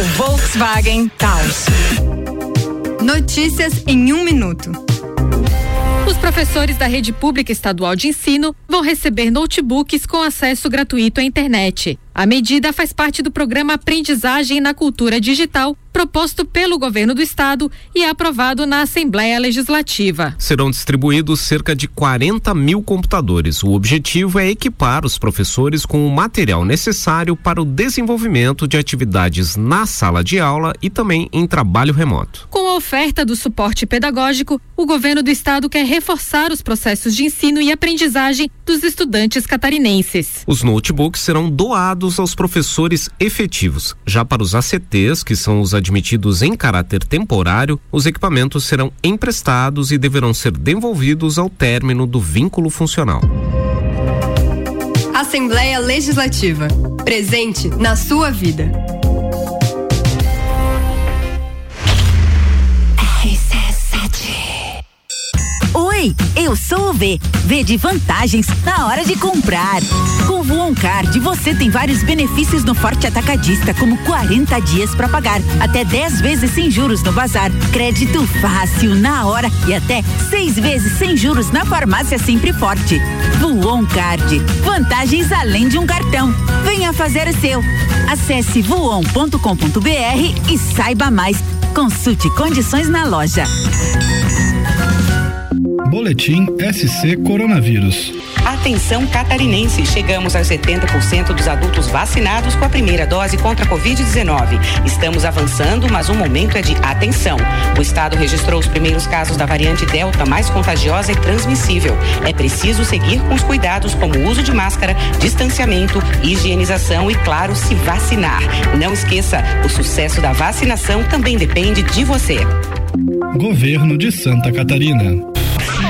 o Volkswagen Taos. Notícias em um minuto. Os professores da rede pública estadual de ensino vão receber notebooks com acesso gratuito à internet. A medida faz parte do programa Aprendizagem na Cultura Digital, proposto pelo governo do estado e aprovado na Assembleia Legislativa. Serão distribuídos cerca de 40 mil computadores. O objetivo é equipar os professores com o material necessário para o desenvolvimento de atividades na sala de aula e também em trabalho remoto. Com a oferta do suporte pedagógico, o governo do estado quer reforçar os processos de ensino e aprendizagem dos estudantes catarinenses. Os notebooks serão doados aos professores efetivos. Já para os ACTs, que são os admitidos em caráter temporário, os equipamentos serão emprestados e deverão ser devolvidos ao término do vínculo funcional. Assembleia Legislativa. Presente na sua vida. Oi, eu sou o V. V de vantagens na hora de comprar. Com o Voon Card você tem vários benefícios no Forte Atacadista, como 40 dias para pagar, até 10 vezes sem juros no bazar, crédito fácil na hora e até seis vezes sem juros na farmácia Sempre Forte. Voon Card, vantagens além de um cartão. Venha fazer o seu. Acesse voon.com.br e saiba mais. Consulte condições na loja. Boletim SC Coronavírus. Atenção catarinense, chegamos aos 70% dos adultos vacinados com a primeira dose contra a Covid-19. Estamos avançando, mas o momento é de atenção. O estado registrou os primeiros casos da variante Delta mais contagiosa e transmissível. É preciso seguir com os cuidados como o uso de máscara, distanciamento, higienização e, claro, se vacinar. Não esqueça, o sucesso da vacinação também depende de você. Governo de Santa Catarina.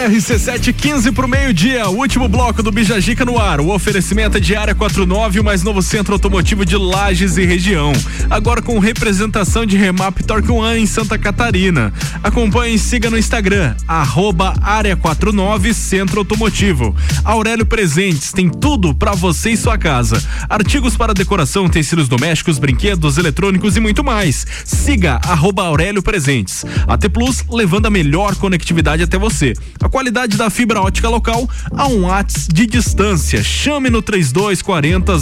RC7 15 pro meio-dia, último bloco do Bijagica no ar. O oferecimento é de área 49, o mais novo centro automotivo de Lages e região. Agora com representação de Remap Torque One em Santa Catarina. Acompanhe e siga no Instagram, arroba área 49 Centro Automotivo. Aurélio Presentes tem tudo para você e sua casa. Artigos para decoração, tecidos domésticos, brinquedos, eletrônicos e muito mais. Siga arroba Aurélio Presentes. AT Plus levando a melhor conectividade até você. Qualidade da fibra ótica local a um watts de distância. Chame no 3240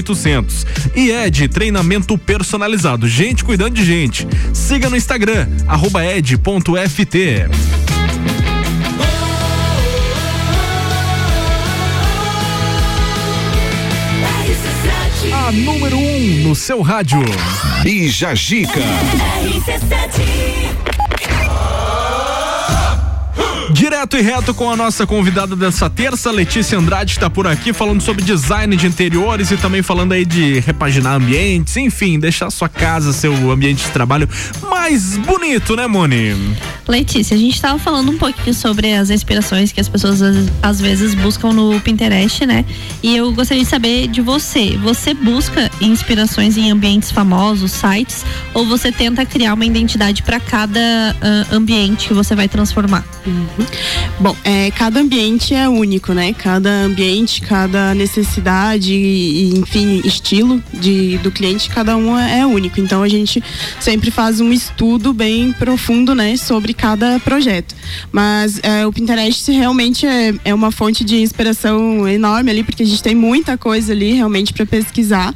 0800. E é de treinamento personalizado. Gente cuidando de gente. Siga no Instagram, arroba ed.ft. A número 1 um no seu rádio. Bija Gica. Direto e reto com a nossa convidada dessa terça, Letícia Andrade, está por aqui falando sobre design de interiores e também falando aí de repaginar ambientes, enfim, deixar sua casa, seu ambiente de trabalho mais bonito, né, Moni? Letícia, a gente estava falando um pouquinho sobre as inspirações que as pessoas às- vezes buscam no Pinterest, né? E eu gostaria de saber de você. Você busca inspirações em ambientes famosos, sites, ou você tenta criar uma identidade para cada ah, ambiente que você vai transformar? Bom, é, cada ambiente é único, né? Cada ambiente, cada necessidade e, enfim, estilo de, do cliente, cada um é é único. Então a gente sempre faz um estudo bem profundo, né, sobre cada projeto. Mas é, o Pinterest realmente é, é uma fonte de inspiração enorme ali, porque a gente tem muita coisa ali realmente para pesquisar.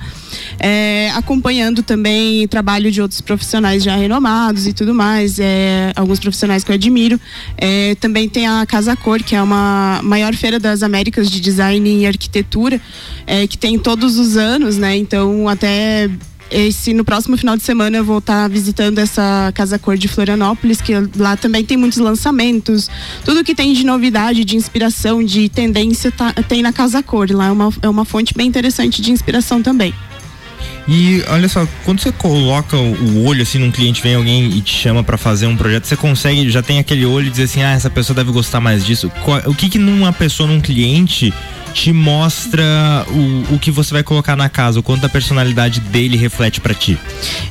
É, acompanhando também trabalho de outros profissionais já renomados e tudo mais, é, alguns profissionais que eu admiro. É, também tem a Casa Cor, que é uma maior feira das Américas de design e arquitetura, é, que tem todos os anos, né? Então até esse no próximo final de semana eu vou estar visitando essa Casa Cor de Florianópolis, que lá também tem muitos lançamentos. Tudo que tem de novidade, de inspiração, de tendência, tá- tem na Casa Cor. Lá é uma, é uma fonte bem interessante de inspiração também. E olha só, quando você coloca o olho assim num cliente, vem alguém e te chama pra fazer um projeto, você consegue, já tem aquele olho e dizer assim, ah, essa pessoa deve gostar mais disso. O que que numa pessoa, num cliente, te mostra o, o que você vai colocar na casa, o quanto a personalidade dele reflete pra ti?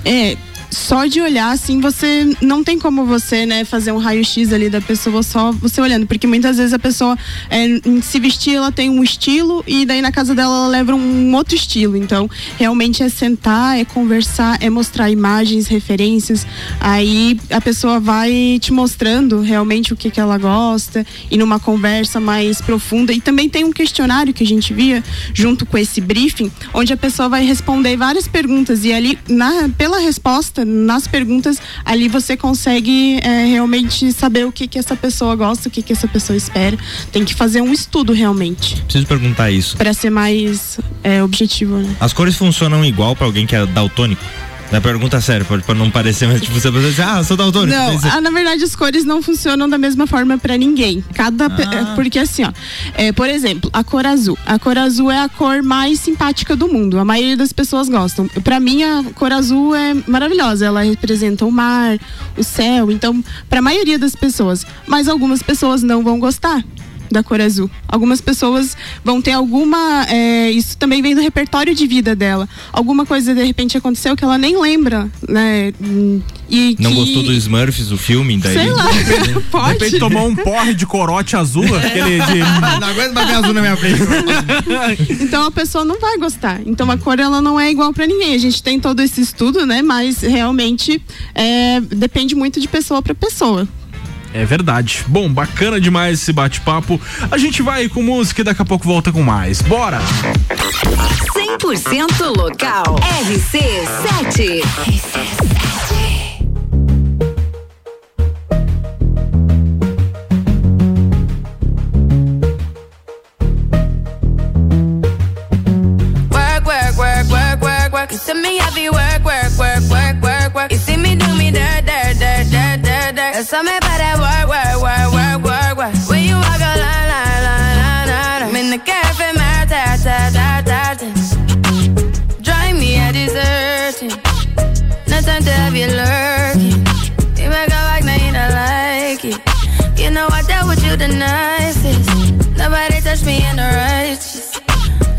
É, só de olhar assim, você não tem como você, né, fazer um raio-x ali da pessoa só você olhando, porque muitas vezes a pessoa é, se vestir, ela tem um estilo e daí na casa dela ela leva um outro estilo. Então, realmente é sentar, é conversar, é mostrar imagens, referências. Aí a pessoa vai te mostrando realmente o que que ela gosta e numa conversa mais profunda. E também tem um questionário que a gente via junto com esse briefing, onde a pessoa vai responder várias perguntas e ali na, pela resposta nas perguntas ali você consegue é, realmente saber o que que essa pessoa gosta, o que que essa pessoa espera. Tem que fazer um estudo realmente Preciso perguntar isso. para ser mais é, objetivo, né? As cores funcionam igual pra alguém que é daltônico? Na pergunta séria, pode pra não parecer, mas tipo, você pensa assim, ah, eu sou daltônico. Não, ah, na verdade as cores não funcionam da mesma forma pra ninguém. Cada pe- Ah. porque assim, ó, é, por exemplo, a cor azul. A cor azul é a cor mais simpática do mundo. A maioria das pessoas gostam. Pra mim a cor azul é maravilhosa. Ela representa o mar, o céu. Então, pra maioria das pessoas, mas algumas pessoas não vão gostar da cor azul. Algumas pessoas vão ter alguma. é, isso também vem do repertório de vida dela. Alguma coisa de repente aconteceu que ela nem lembra, né? E Não que- gostou do Smurfs, o filme? Daí... Sei lá, De pode. repente tomou um porre de corote azul, aquele de. Não aguento mais ver azul na minha frente. Então a pessoa não vai gostar. Então a cor ela não é igual pra ninguém. A gente tem todo esse estudo, né? Mas realmente é, depende muito de pessoa pra pessoa. É verdade. Bom, bacana demais esse bate-papo. A gente vai com música e daqui a pouco volta com mais. Bora! 100% local. RC7. Work, work, work, work, work, work. You see me heavy dirt. There's something about work, work, work, work, work, work. When you walk a line, line, line, line, line. I'm in the cafe, my ta, ta, ta, ta, ta. Drive me a deserting. No time to have you lurking. You make a like, now you don't like it. You know I dealt with you the nicest. Nobody touched me in the righteous.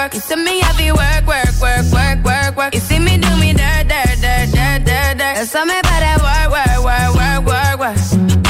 work. You see me happy work, work, work, work, work, work. You see me do me dirt, dirt, dirt, dirt, dirt, dirt. There's something about that work, work, work, work, work, work.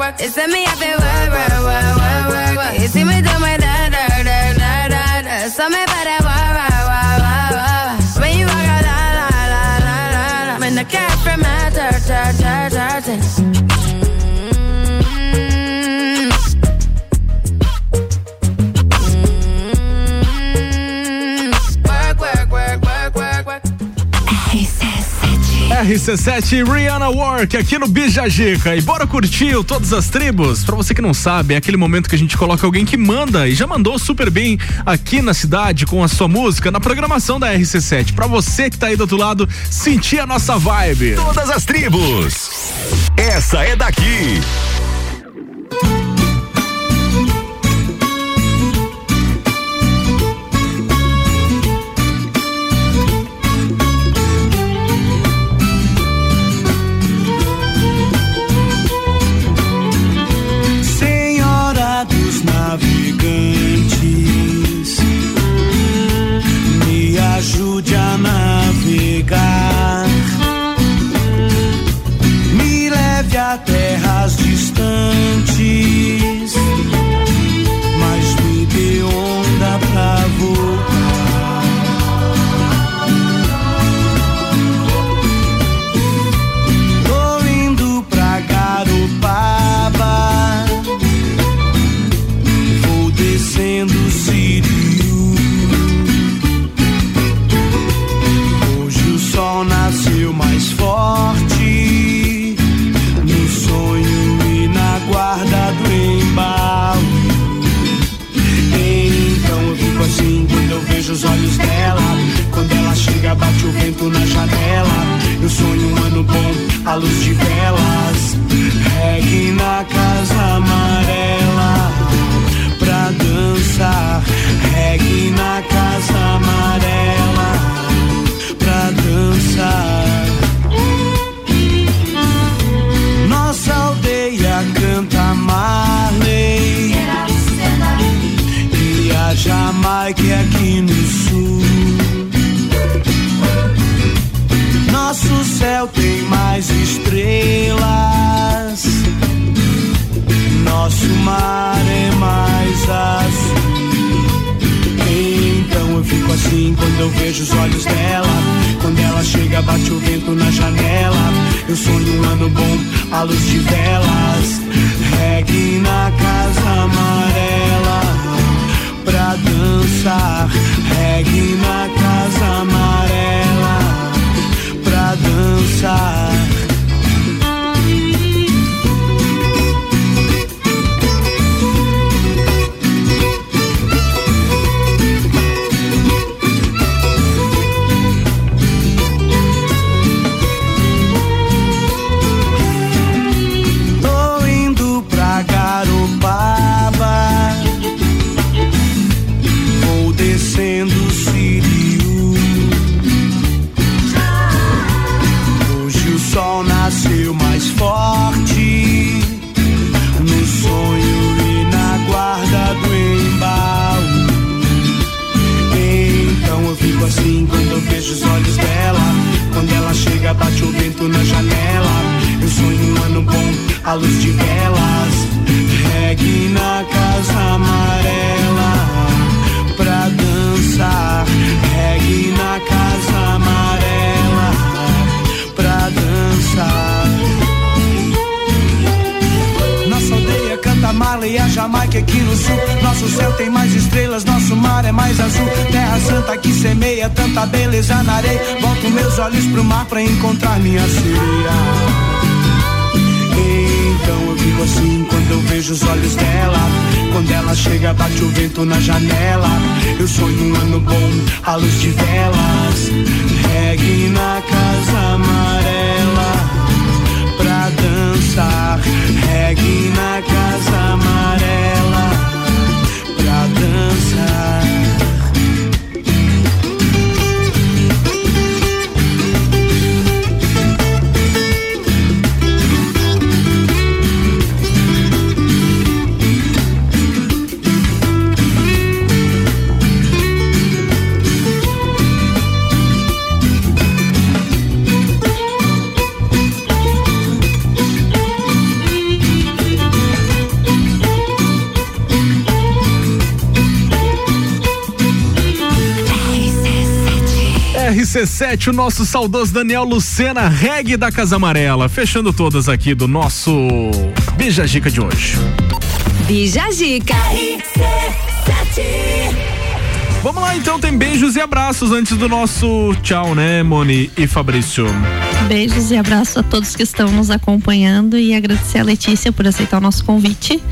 work. It's me, I feel work, work, work, work, work, work. You see me do my RC7 Rihanna Work aqui no Bijagica. E bora curtir o Todas as Tribos? Pra você que não sabe, é aquele momento que a gente coloca alguém que manda e já mandou super bem aqui na cidade com a sua música na programação da RC7. Pra você que tá aí do outro lado, sentir a nossa vibe. Todas as tribos. Essa é daqui. Luz de céu tem mais estrelas nosso mar é mais azul. Então eu fico assim quando eu vejo os olhos dela. Quando ela chega, bate o vento na janela. Eu sonho um ano bom, à luz de velas. Reggae na casa amarela. Pra dançar, reggae na casa amarela. Pra dançar. À luz de velas Reggae na casa amarela Pra dançar Reggae na casa amarela Pra dançar nossa aldeia canta Marley e a Jamaica aqui no sul. Nosso céu tem mais estrelas, nosso mar é mais azul. Terra santa que semeia tanta beleza na areia. Volto meus olhos pro mar pra encontrar minha sereia. Eu fico assim quando eu vejo os olhos dela. Quando ela chega, bate o vento na janela. Eu sonho um ano bom, à luz de velas. Reggae na casa amarela pra dançar. Reggae na casa amarela RC7, o nosso saudoso Daniel Lucena, reggae da Casa Amarela. Fechando todas aqui do nosso Bija Gica de hoje. Bija Gica. Vamos lá então, tem beijos e abraços antes do nosso tchau, né, Moni e Fabrício? Beijos e abraços a todos que estão nos acompanhando e agradecer a Letícia por aceitar o nosso convite.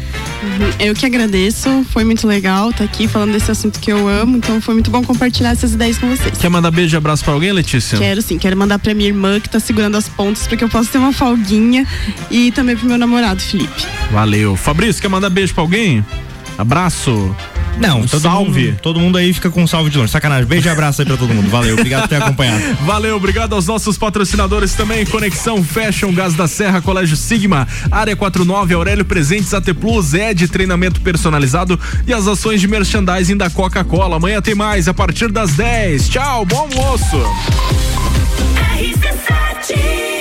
Eu que agradeço, foi muito legal estar aqui falando desse assunto que eu amo, então foi muito bom compartilhar essas ideias com vocês. Quer mandar beijo e abraço pra alguém, Letícia? Quero sim, quero mandar pra minha irmã que tá segurando as pontas para que eu possa ter uma folguinha e também pro meu namorado, Felipe. Valeu. Fabrício, quer mandar beijo pra alguém? Abraço. Não, todo salve. Mundo, todo mundo aí fica com um salve de longe. Sacanagem. Beijo e abraço aí pra todo mundo. Valeu, obrigado por ter acompanhado. Valeu, obrigado aos nossos patrocinadores também, Conexão Fashion, Gás da Serra, Colégio Sigma, Área 49, Aurélio Presentes, AT Plus, Ed, treinamento personalizado e as ações de merchandising da Coca-Cola. Amanhã tem mais, a partir das 10. Tchau, bom almoço. RC7